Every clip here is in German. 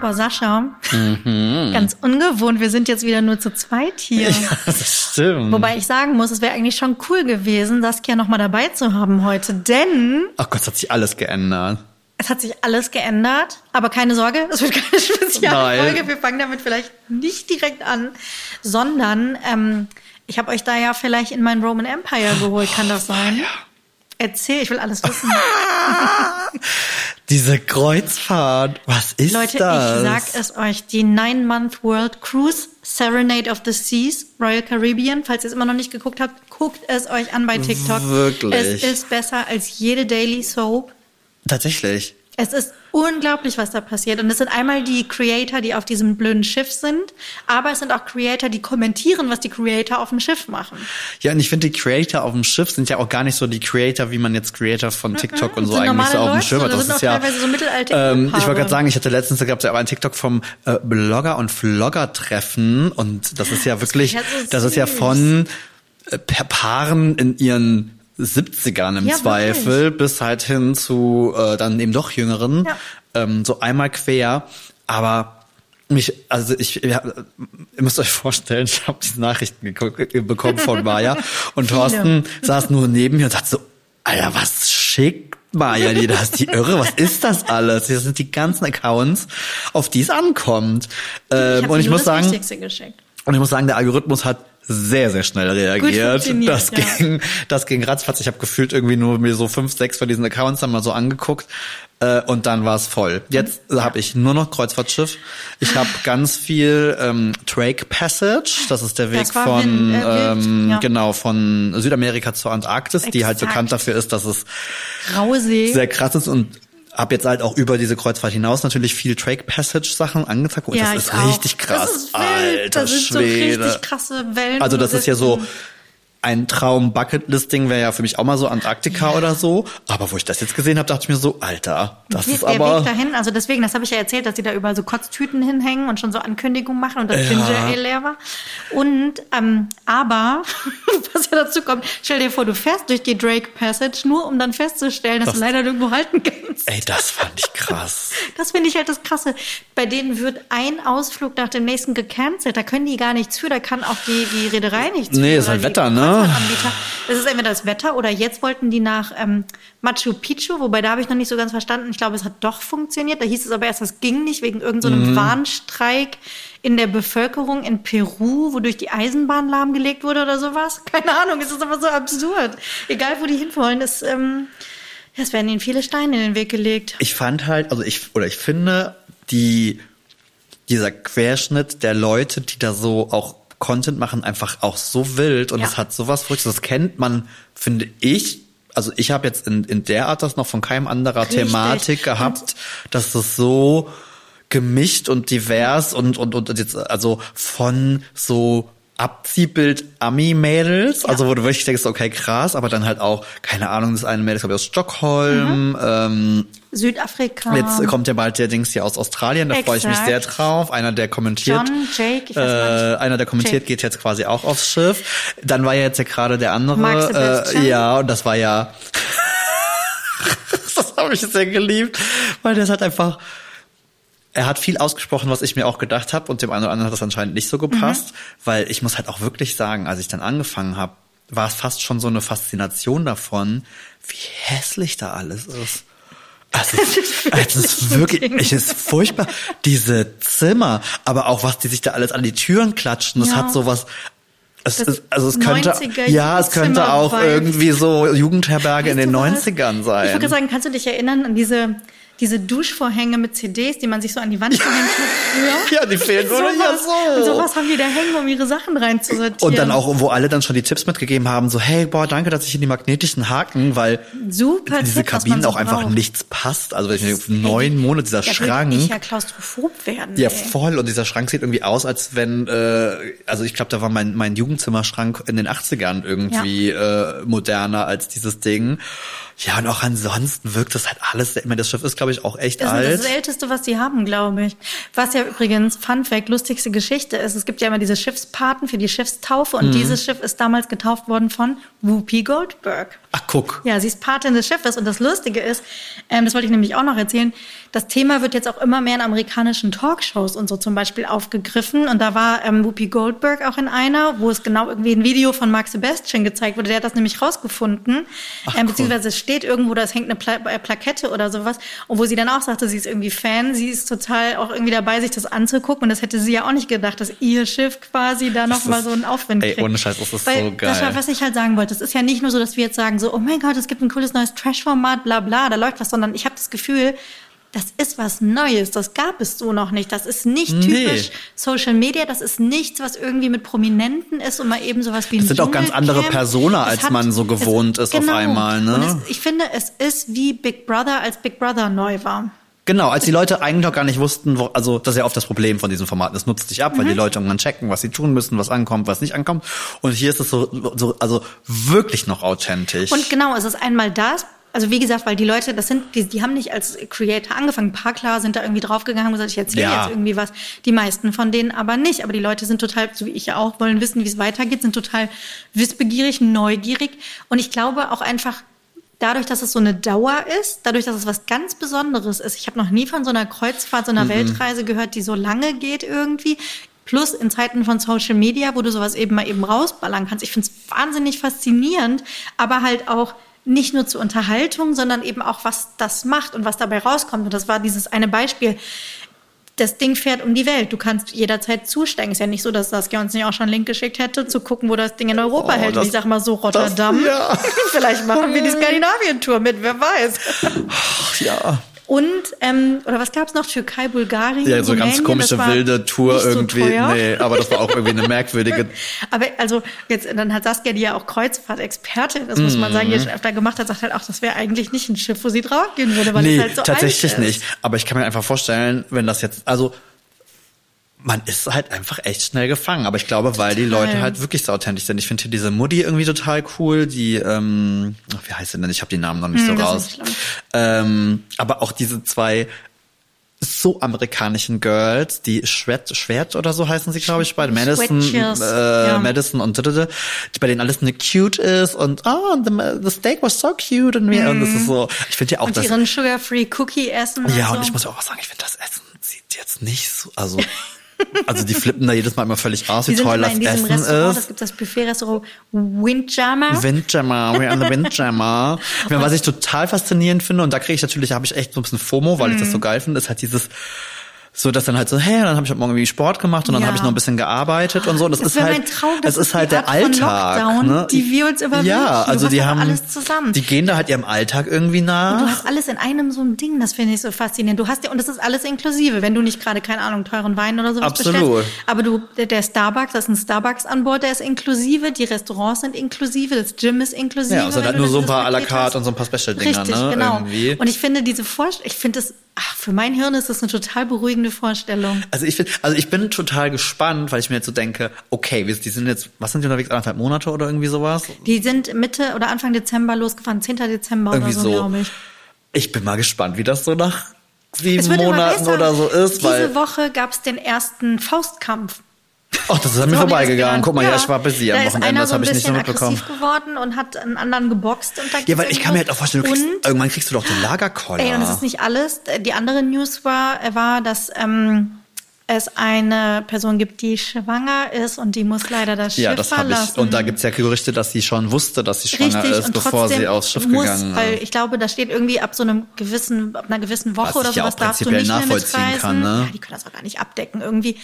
Boah, Sascha, ganz ungewohnt. Wir sind jetzt wieder nur zu zweit hier. Ja, das stimmt. Wobei ich sagen muss, es wäre eigentlich schon cool gewesen, Saskia noch mal dabei zu haben heute, denn Ach Gott, es hat sich alles geändert. es hat sich alles geändert. Aber keine Sorge, es wird keine Spezialfolge. Nein. Wir fangen damit vielleicht nicht direkt an, sondern ähm, ich habe euch da ja vielleicht in mein Roman Empire geholt. Kann das sein? Erzähl, ich will alles wissen. Diese Kreuzfahrt, was ist Leute, das? ich sag es euch, die Nine-Month World Cruise, Serenade of the Seas, Royal Caribbean, falls ihr es immer noch nicht geguckt habt, guckt es euch an bei TikTok. Wirklich? Es ist besser als jede Daily Soap. Tatsächlich. Es ist unglaublich, was da passiert. Und es sind einmal die Creator, die auf diesem blöden Schiff sind, aber es sind auch Creator, die kommentieren, was die Creator auf dem Schiff machen. Ja, und ich finde, die Creator auf dem Schiff sind ja auch gar nicht so die Creator, wie man jetzt Creator von TikTok und so eigentlich so auf dem Schirm hat. das Das ist ja. so ähm, ich wollte gerade sagen, ich hatte letztens, da gab es ja aber ein TikTok vom äh, Blogger und Vlogger-Treffen und das ist ja wirklich, so das ist ja von äh, Pa- Paaren in ihren 70ern im Ja, Zweifel bis halt hin zu äh, dann eben doch Jüngeren. Ja. Ähm, so einmal quer. Aber mich, also ich, ja, ihr müsst euch vorstellen, ich habe diese Nachrichten bekommen von Maya und. Thorsten saß nur neben mir und sagte so, Alter, was schickt Maya dir das? Die Irre, was ist das alles? Das sind die ganzen Accounts, auf die es ankommt. Ähm, hab und ich muss sagen, und ich muss sagen, der Algorithmus hat sehr, sehr schnell reagiert. Das ja. ging, das ging ratzfatz. Ich habe gefühlt irgendwie nur mir so fünf, sechs von diesen Accounts dann mal so angeguckt. Äh, und dann war es voll. Jetzt habe ich nur noch Kreuzfahrtschiff. Ich habe ganz viel ähm, Drake Passage. Das ist der Weg von Wind- äh, ähm, ja. genau von Südamerika zur Antarktis, die halt Exakt. bekannt dafür ist, dass es Raue See. sehr krass ist und habe jetzt halt auch über diese Kreuzfahrt hinaus natürlich viel Drake Passage Sachen angezeigt und ja, das ist auch. richtig krass. Das ist wild. Alter das sind Schwede. so richtig krasse Wellen. Also das ist ja so. Ein Traum Bucketlisting wäre ja für mich auch mal so Antarktika oder so, aber wo ich das jetzt gesehen habe, dachte ich mir so, Alter, das Nee, ist der aber Weg dahin, also deswegen, das habe ich ja erzählt, dass die da überall so Kotztüten hinhängen und schon so Ankündigungen machen und das Ja. Ginger Ale leer war. Und, ähm, aber, was ja dazu kommt, stell dir vor, du fährst durch die Drake Passage, nur um dann festzustellen, dass Das- du leider nirgendwo halten kannst. ey, das fand ich krass. Das finde ich halt das Krasse. Bei denen wird ein Ausflug nach dem nächsten gecancelt. Da können die gar nichts für. Da kann auch die, die Reederei nichts Nee, für. ist halt Wetter, ne? Kreuzfahrtanbieter. Es ist entweder das Wetter oder jetzt wollten die nach ähm, Machu Picchu, wobei da habe ich noch nicht so ganz verstanden. Ich glaube, es hat doch funktioniert. Da hieß es aber erst, das ging nicht wegen irgendeinem so Mhm. Warnstreik in der Bevölkerung in Peru, wodurch die Eisenbahn lahmgelegt wurde oder sowas. Keine Ahnung, es ist aber so absurd. Egal, wo die hinwollen, es, ähm, es werden ihnen viele Steine in den Weg gelegt. Ich fand halt, also ich oder ich finde die dieser Querschnitt der Leute, die da so auch Content machen, einfach auch so wild und Ja. es hat sowas Verrücktes. Das kennt man, finde ich. Also ich habe jetzt in, in der Art das noch von keinem anderer Richtig. Thematik gehabt, dass das so gemischt und divers und, und, und jetzt, also von so Abziehbild Ami-Mädels, also wo du wirklich denkst, okay, krass, aber dann halt auch, keine Ahnung, das eine Mädel ist, glaube ich, aus Stockholm, ähm, Südafrika. Jetzt kommt ja bald der Dings hier aus Australien, da freue ich mich sehr drauf. Einer, der kommentiert. John, Jake, äh, einer, der kommentiert, Jake. geht jetzt quasi auch aufs Schiff. Dann war ja jetzt ja gerade der andere. Äh, ja, und das war ja. das habe ich sehr geliebt, weil der ist halt einfach. Er hat viel ausgesprochen, was ich mir auch gedacht habe, und dem einen oder anderen hat das anscheinend nicht so gepasst, weil ich muss halt auch wirklich sagen, als ich dann angefangen habe, war es fast schon so eine Faszination davon, wie hässlich da alles ist. Also, es ist wirklich, es ist furchtbar. Diese Zimmer, aber auch was die sich da alles an die Türen klatschen, das Ja. hat sowas. Es Das ist, also es könnte, 90er ja, es könnte auch irgendwie so Jugendherberge in den du was? 90ern Ich sein. wollte sagen, kannst du dich erinnern an diese, diese Duschvorhänge mit CDs, die man sich so an die Wand hat früher? Ja, die fehlen so nur ja Und so. sowas haben die da hängen, um ihre Sachen reinzusortieren. Und dann auch, wo alle dann schon die Tipps mitgegeben haben, so, hey, boah, danke, dass ich in die magnetischen Haken, weil Super diese Tipp, Kabinen so auch einfach braucht. nichts passt. Also, wenn ich neun Monate dieser Da Schrank. ich ja klaustrophob werden. Ja, ey. voll. Und dieser Schrank sieht irgendwie aus, als wenn, äh, also ich glaube, da war mein, mein Jugendzimmerschrank in den 80ern irgendwie äh, moderner als dieses Ding. Ja, und auch ansonsten wirkt das halt alles, ich meine, das Schiff ist, glaube ich, auch echt Das ist alt. das älteste, was sie haben, glaube ich. Was ja übrigens, Fun Fact, lustigste Geschichte ist, es gibt ja immer diese Schiffspaten für die Schiffstaufe Mhm. und dieses Schiff ist damals getauft worden von Whoopi Goldberg. Ach, guck. Ja, sie ist Patin des Schiffes und das Lustige ist, ähm, das wollte ich nämlich auch noch erzählen, das Thema wird jetzt auch immer mehr in amerikanischen Talkshows und so zum Beispiel aufgegriffen. Und da war ähm, Whoopi Goldberg auch in einer, wo es genau irgendwie ein Video von Mark Sebastian gezeigt wurde, der hat das nämlich rausgefunden, ähm, beziehungsweise es steht irgendwo, da hängt eine Pla äh, Plakette oder sowas. Und wo sie dann auch sagte, sie ist irgendwie Fan, sie ist total auch irgendwie dabei, sich das anzugucken. Und das hätte sie ja auch nicht gedacht, dass ihr Schiff quasi da Das noch mal ist- so einen Aufwind ey, kriegt. ohne Scheiß, das ist Weil, so geil. Sascha, was ich halt sagen wollte, es ist ja nicht nur so, dass wir jetzt sagen so, oh mein Gott, es gibt ein cooles neues Trash-Format, bla bla, da läuft was, sondern ich habe das Gefühl, das ist was Neues, das gab es so noch nicht. Das ist nicht Nee. typisch Social Media, das ist nichts, was irgendwie mit Prominenten ist und mal eben sowas wie ein Das sind auch ganz andere. Persona, Es als man so gewohnt ist auf einmal, ne? Es, ich finde, es ist wie Big Brother, als Big Brother neu war. Genau, als die Leute eigentlich noch gar nicht wussten, wo, also das ist ja oft das Problem von diesen Formaten. Es nutzt sich ab, weil die Leute irgendwann checken, was sie tun müssen, was ankommt, was nicht ankommt. Und hier ist es so, so also wirklich noch authentisch. Und genau, es ist einmal das. Also wie gesagt, weil die Leute, das sind, die, die haben nicht als Creator angefangen. Ein paar klar sind da irgendwie draufgegangen und gesagt, ich erzähle Ja. jetzt irgendwie was. Die meisten von denen aber nicht. Aber die Leute sind total, so wie ich ja auch, wollen wissen, wie es weitergeht, sind total wissbegierig, neugierig. Und ich glaube auch einfach, dadurch, dass es so eine Dauer ist, dadurch, dass es was ganz Besonderes ist. Ich habe noch nie von so einer Kreuzfahrt, so einer Weltreise gehört, die so lange geht irgendwie. Plus in Zeiten von Social Media, wo du sowas eben mal eben rausballern kannst. Ich finde es wahnsinnig faszinierend, aber halt auch nicht nur zur Unterhaltung, sondern eben auch, was das macht und was dabei rauskommt. Und das war dieses eine Beispiel. Das Ding fährt um die Welt. Du kannst jederzeit zusteigen. Ist ja nicht so, dass Saskia uns nicht auch schon einen Link geschickt hätte, zu gucken, wo das Ding in Europa Oh, hält. Und das- ich sag mal so, Rotterdam. ja. Vielleicht machen wir die Skandinavien-Tour mit, wer weiß. Ach, ja. Und, ähm, oder was gab's noch? Türkei, Bulgarien, Ja, so ganz Rumänien, komische das war wilde Tour so irgendwie. teuer. nee, aber das war auch irgendwie eine merkwürdige. Aber also jetzt, dann hat Saskia, die ja auch Kreuzfahrt-Expertin ist, muss man sagen, die Mhm. öfter gemacht hat, sagt halt auch, das wäre eigentlich nicht ein Schiff, wo sie drauf gehen würde, weil nee, es halt so tatsächlich alt ist. nicht. Aber ich kann mir einfach vorstellen, wenn das jetzt, also man ist halt einfach echt schnell gefangen. Aber ich glaube, weil die. Leute halt wirklich so authentisch sind. Ich finde hier diese Mutti irgendwie total cool. Die, ähm, wie heißt sie denn? Ich habe die Namen noch nicht Hm, so raus. ähm, aber auch diese zwei so amerikanischen Girls, die Schwert, Schwert oder so heißen sie, glaube ich, beide. Madison, Switches, äh, ja. Madison und die bei denen alles eine cute ist und oh, the, the steak was so cute und, mir, und das ist so, ich finde ja auch Und das, ihren Sugar-Free Cookie essen. ja, und, und so. ich muss auch sagen, ich finde das Essen sieht jetzt nicht so, also, also die flippen da jedes Mal immer völlig aus, wie toll das Essen ist. gibt das Buffet-Restaurant Windjammer. Windjammer, we're on the Windjammer. Was ich total faszinierend finde, und da kriege ich natürlich, habe ich echt so ein bisschen FOMO, weil ich das so Mhm. geil finde, ist halt dieses, so dass dann halt so, hey, und dann habe ich heute Morgen irgendwie Sport gemacht und dann Ja. habe ich noch ein bisschen gearbeitet und so. Und das, Das ist halt, mein Traum, das es ist halt der Alltag, Lockdown, ne? die wir uns überwünschen. Ja, also die haben alles zusammen. Die gehen da halt ihrem Alltag irgendwie nach. Du hast alles in einem so ein Ding, das finde ich so faszinierend. Du hast ja, und das ist alles inklusive, wenn du nicht gerade, keine Ahnung, teuren Wein oder sowas Absolut. bestellst. Aber du, der, Starbucks, das ist ein Starbucks an Bord, der ist inklusive, die Restaurants sind inklusive, das Gym ist inklusive. Ja, wenn halt nur so ein paar à la carte hast. und so ein paar Special-Dinger, Richtig, ne? genau. Irgendwie. Und ich finde diese Vorstellung, ich finde das, ach, für mein Hirn ist das eine total beruhigende Vorstellung. Also ich finde, also ich bin total gespannt, weil ich mir jetzt so denke, okay, wir- die sind jetzt, was sind die unterwegs, anderthalb Monate oder irgendwie sowas? Die sind Mitte oder Anfang Dezember losgefahren, 10. Dezember Irgendwie oder so, so. glaube ich. Ich bin mal gespannt, wie das so nach sieben Monaten besser. oder so ist, Diese Woche gab es den ersten Faustkampf. Ach, das ist an mir das vorbeigegangen. Guck mal, ja, ich war busy am Wochenende, das so habe ich nicht so mitbekommen. geworden und hat einen anderen geboxt. Und da Ja, weil ich kann mir halt auch vorstellen, du kriegst, irgendwann kriegst du doch den Lagerkoller. Ey, und es ist nicht alles. Die andere News war, war dass ähm, es eine Person gibt, die schwanger ist und die muss leider das ja, Schiff das habe verlassen. ich. Und da gibt's ja Gerüchte, dass sie schon wusste, dass sie schwanger Richtig, ist, bevor sie aufs Schiff muss, gegangen Weil ist. ich glaube, da steht irgendwie ab so einem gewissen, ab einer gewissen Woche oder ja sowas auch darfst du nicht mehr mitreisen. kann, ne? Ja, die können das auch gar nicht abdecken irgendwie.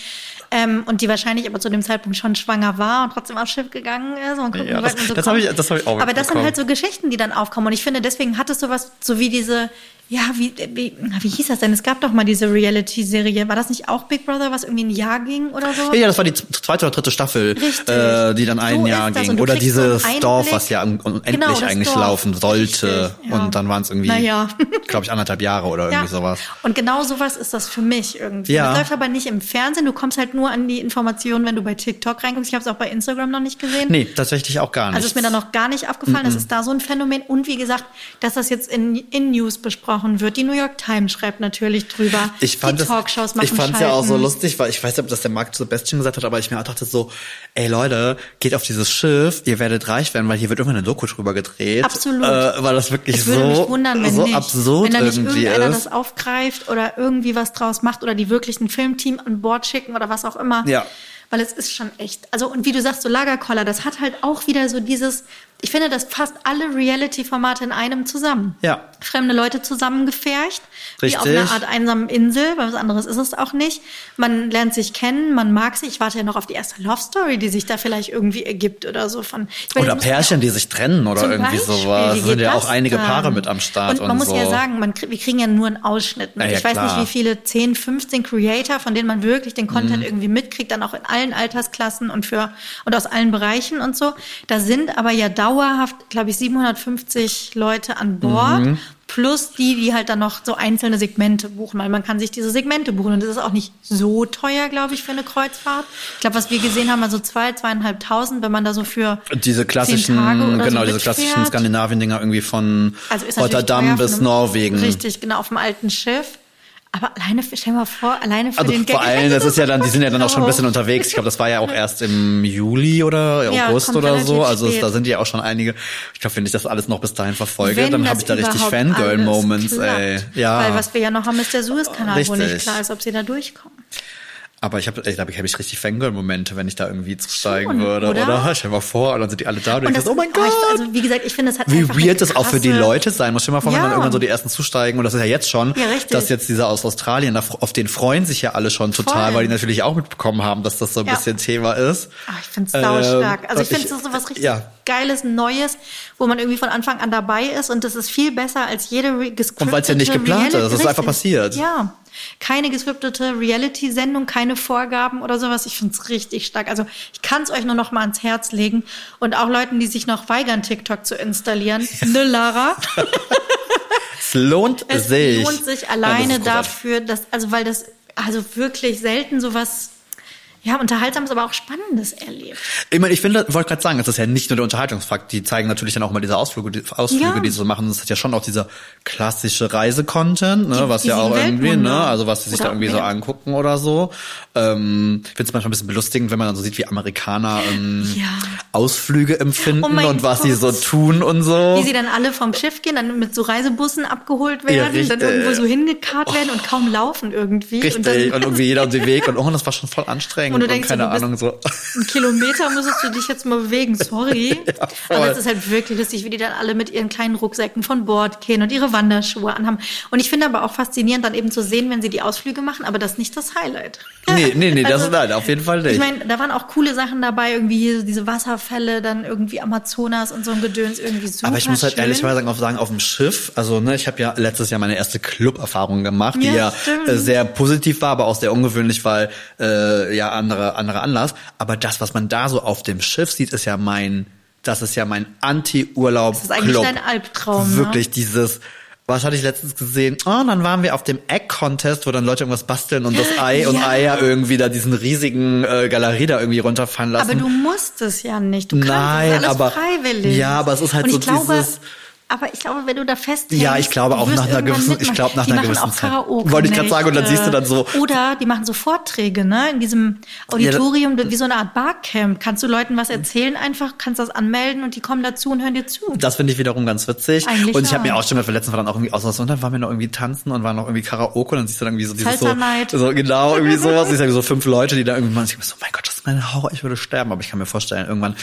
Ähm, und die wahrscheinlich aber zu dem Zeitpunkt schon schwanger war und trotzdem aufs Schiff gegangen ist. Und gucken, Ja, das- man so das kommt. hab ich- das hab ich auch Aber das sind halt so Geschichten, die dann aufkommen. Und ich finde, deswegen hat es sowas, so wie diese, Ja, wie, wie, wie hieß das denn? Es gab doch mal diese Reality-Serie. War das nicht auch Big Brother, was irgendwie ein Jahr ging oder so? Ja, ja, das war die zweite oder dritte Staffel, Richtig. äh, die dann ein So Jahr ging. Oder so dieses Einblick. Dorf, was ja unendlich Genau, eigentlich Dorf. laufen sollte. Richtig, ja. Und dann waren es irgendwie, Naja. glaube ich, anderthalb Jahre oder irgendwie sowas. Und genau sowas ist das für mich irgendwie. Ja. Das läuft aber nicht im Fernsehen. Du kommst halt nur an die Informationen, wenn du bei TikTok reinguckst. Ich habe es auch bei Instagram noch nicht gesehen. Nee, tatsächlich auch gar nicht. Also ist mir da noch gar nicht aufgefallen, das ist da so ein Phänomen. Und wie gesagt, dass das jetzt in, in News besprochen wird. Die New York Times schreibt natürlich drüber. Ich fand die es, Talkshows machen ich fand es ja auch so lustig, weil ich weiß nicht, ob das der Mark Sebastian gesagt hat, aber ich mir auch dachte so, ey Leute, geht auf dieses Schiff, ihr werdet reich werden, weil hier wird irgendwann eine Doku drüber gedreht. Absolut. Äh, weil das wirklich Es würde so, mich wundern, wenn so nicht. absurd wenn da nicht irgendwie irgendeiner ist. das aufgreift oder irgendwie was draus macht oder die wirklich ein Filmteam an Bord schicken oder was auch immer. Ja. Weil es ist schon echt. Also, und wie du sagst, so Lagerkoller, das hat halt auch wieder so dieses, ich finde, das fasst alle Reality-Formate in einem zusammen. Ja. Fremde Leute zusammengefercht, wie auf Richtig. einer Art einsamen Insel, weil was anderes ist es auch nicht. Man lernt sich kennen, man mag sich. Ich warte ja noch auf die erste Love Story, die sich da vielleicht irgendwie ergibt oder so von. Meine, Oder Pärchen, die sich trennen oder irgendwie Beispiel, sowas. sind ja auch einige dann? Paare mit am Start Und und, man muss so. ja sagen, man, wir kriegen ja nur einen Ausschnitt mit. Ja, ja, ich weiß klar. nicht, wie viele 10, 15 Creator, von denen man wirklich den Mhm. Content irgendwie mitkriegt, dann auch in allen Altersklassen und für und aus allen Bereichen und so. Da sind aber ja dauerhaft, glaube ich, 750 Leute an Bord. Mhm. Plus die, die halt dann noch so einzelne Segmente buchen, weil man kann sich diese Segmente buchen und das ist auch nicht so teuer, glaube ich, für eine Kreuzfahrt. Ich glaube, was wir gesehen haben, war so zwei, zweieinhalbtausend, wenn man da so für Diese klassischen, genau, so diese klassischen. Skandinavien-Dinger irgendwie von Also Rotterdam bis Norwegen. Richtig, genau, auf dem alten Schiff. Aber alleine, stell mal vor, alleine für Also den vor Gag- allem, das ist ja dann, die sind ja dann auch schon ein bisschen unterwegs. Ich glaube, das war ja auch erst im Juli oder Ja, August oder so. Also spät. da sind ja auch schon einige. Ich glaube, wenn ich das alles noch bis dahin verfolge, Wenn dann habe ich da richtig Fangirl-Moments, ey. Ja. Weil was wir ja noch haben, ist der Suezkanal, wo nicht klar ist, ob sie da durchkommen. Aber ich habe, ich glaube, ich habe ich richtig Fangirl-Momente, wenn ich da irgendwie zusteigen Schon, würde, oder? oder? Stell dir mal vor, und dann sind die alle da und, Und ich das, so, oh mein ich, Gott. also wie gesagt, ich finde, es hat Wie weird das auch für die Leute sein muss. Stell mal vor, wenn Ja. dann irgendwann so die ersten zusteigen, und das ist ja jetzt schon, Ja, dass jetzt diese aus Australien, auf den freuen sich ja alle schon total, Voll. weil die natürlich auch mitbekommen haben, dass das so ein Ja. bisschen Thema ist. Ah, ich finde es. Ähm, also ich und finde es so was richtig ja. Geiles, Neues, wo man irgendwie von Anfang an dabei ist und das ist viel besser als jede gescriptete Und weil's ja nicht geplant ist, Reality- es ist einfach passiert. Ja. Keine gescriptete Reality-Sendung, keine Vorgaben oder sowas. Ich finde es richtig stark. Also ich kann es euch nur noch mal ans Herz legen. Und auch Leuten, die sich noch weigern, TikTok zu installieren. Ne, Lara? Es lohnt Es sich. lohnt sich Ja, das alleine ist großartig. dafür, dass, also weil das, also wirklich selten sowas, ja, unterhaltsames, aber auch Spannendes erlebt. Ich meine, ich finde, wollte gerade sagen, es ist ja nicht nur der Unterhaltungsfakt. Die zeigen natürlich dann auch mal diese Ausflüge, die, Ausflüge, Ja. die sie so machen. Das ist ja schon auch dieser klassische Reisecontent, ne, Die- was die ja auch sieben irgendwie, Weltwunder. ne, also was sie sich Oder da irgendwie so angucken oder so. Ähm, ich finde es manchmal ein bisschen belustigend, wenn man dann so sieht, wie Amerikaner ähm, Ja. Ausflüge empfinden Oh und was sie Gott. so tun und so. Wie sie dann alle vom Schiff gehen, dann mit so Reisebussen abgeholt werden, richtig. dann irgendwo so hingekarrt werden und kaum laufen irgendwie. Richtig, Und, dann, und irgendwie jeder auf den Weg und oh, das war schon voll anstrengend Und und, du denkst so, keine du bist- Ahnung so. einen Kilometer müsstest du dich jetzt mal bewegen, sorry. voll. Aber es ist halt wirklich lustig, wie die dann alle mit ihren kleinen Rucksäcken von Bord gehen und ihre Wanderschuhe anhaben. Und ich finde aber auch faszinierend, dann eben zu sehen, wenn sie die Ausflüge machen, aber das ist nicht das Highlight. Nee, nee, nee, das Also, ist nein, auf jeden Fall nicht. Ich meine, da waren auch coole Sachen dabei, irgendwie diese Wasserfälle, dann irgendwie Amazonas und so ein Gedöns, irgendwie super Aber ich muss halt schön. ehrlich mal sagen, auf, sagen, auf dem Schiff, also ne, ich habe ja letztes Jahr meine erste Club-Erfahrung gemacht, die Ja, ja, äh, sehr positiv war, aber auch sehr ungewöhnlich, weil äh, ja andere andere Anlass. Aber das, was man da so auf dem Schiff sieht, ist ja mein, das ist ja mein Anti-Urlaub. Das ist eigentlich dein Albtraum, ne? Wirklich dieses. Was hatte ich letztens gesehen? Oh, dann waren wir auf dem Egg-Contest, wo dann Leute irgendwas basteln und das Ei und Ja. Eier irgendwie da diesen riesigen äh, Galerie da irgendwie runterfallen lassen. Aber du musst es ja nicht. Du kannst Nein, es alles aber- freiwillig. ja, aber es ist halt Und so glaube, dieses- Aber ich glaube, wenn du da festhängst, Ja, ich glaube auch nach einer gewissen- ich mitmachen. glaube nach die einer gewissen Zeit. Karaoke. Wollte ich gerade sagen, und dann siehst du dann so- Oder die machen so Vorträge, ne? In diesem Auditorium, wie so eine Art Barcamp. Kannst du Leuten was erzählen einfach, kannst das anmelden und die kommen dazu und hören dir zu. Das finde ich wiederum ganz witzig. Eigentlich und ich habe mir auch schon mal letztens war dann auch irgendwie aus und dann waren wir noch irgendwie tanzen und waren noch irgendwie Karaoke und dann siehst du dann irgendwie so dieses so, so genau irgendwie sowas. Ich sage so fünf Leute, die da irgendwie machen. Ich bin so, mein Gott, das ist mein Horror, ich würde sterben. Aber ich kann mir vorstellen, irgendwann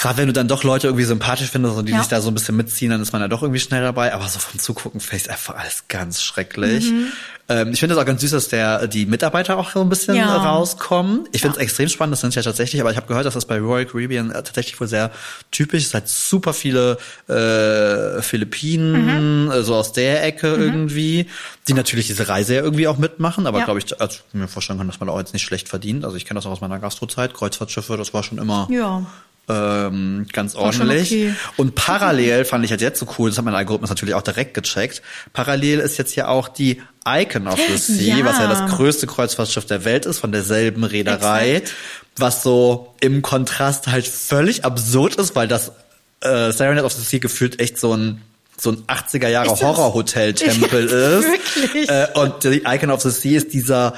gerade wenn du dann doch Leute irgendwie sympathisch findest und die Ja. sich da so ein bisschen mitziehen, dann ist man ja doch irgendwie schnell dabei. Aber so vom Zugucken finde ich einfach alles ganz schrecklich. Mhm. Ähm, ich finde es auch ganz süß, dass der, die Mitarbeiter auch so ein bisschen Ja. rauskommen. Ich finde es extrem spannend, das sind ja tatsächlich, aber ich habe gehört, dass das bei Royal Caribbean äh, tatsächlich wohl sehr typisch ist. Halt super viele äh, Philippinen, Mhm. äh, so aus der Ecke irgendwie, die natürlich diese Reise ja irgendwie auch mitmachen, aber Ja. glaube ich, also ich mir vorstellen kann, dass man auch jetzt nicht schlecht verdient. Also ich kenne das auch aus meiner Gastrozeit, Kreuzfahrtschiffe, das war schon immer Ja. Ähm, ganz ordentlich. okay. Und parallel fand ich halt jetzt so cool, das hat mein Algorithmus natürlich auch direkt gecheckt. Parallel ist jetzt ja auch die Icon of the Sea, Ja. was ja das größte Kreuzfahrtschiff der Welt ist, von derselben Reederei, Exakt. was so im Kontrast halt völlig absurd ist, weil das äh, Serenade of the Sea gefühlt echt so ein so ein 80er Jahre Ist das? Horrorhotel-Tempel ist. Wirklich? Äh, und die Icon of the Sea ist dieser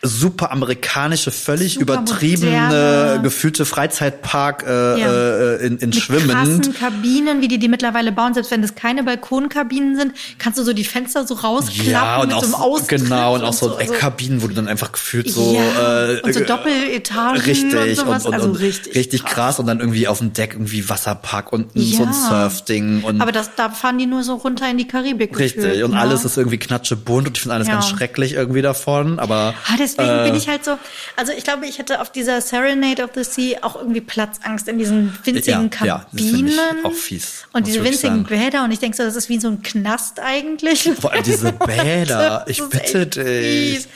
super amerikanische, völlig Super übertriebene, moderne. gefühlte Freizeitpark äh, Ja. äh, in, in Mit schwimmend. krassen Kabinen, wie die die mittlerweile bauen, selbst wenn das keine Balkonkabinen sind, kannst du so die Fenster so rausklappen Ja, und mit auch so einem so, Austritt genau, und auch so, also- Eckkabinen, wo du dann einfach gefühlt so Ja, äh, und so äh, Doppeletagen richtig und sowas, und, und, also richtig richtig krass. und dann irgendwie auf dem Deck irgendwie Wasserpark und ein- so ein Ja. Surfding und Aber das, da fahren die nur so runter in die Karibik. richtig gefühlt, und ne? alles ist irgendwie knatschebunt und ich finde alles Ja. ganz schrecklich irgendwie davon, aber Ah, deswegen äh, bin ich halt so, also ich glaube, ich hätte auf dieser Serenade of the Sea auch irgendwie Platzangst in diesen winzigen Ja, ja, das Kabinen. auch fies, Und diese winzigen sagen. Bäder und ich denke so, das ist wie so ein Knast eigentlich. Vor allem diese Bäder, ich bitte dich. fies.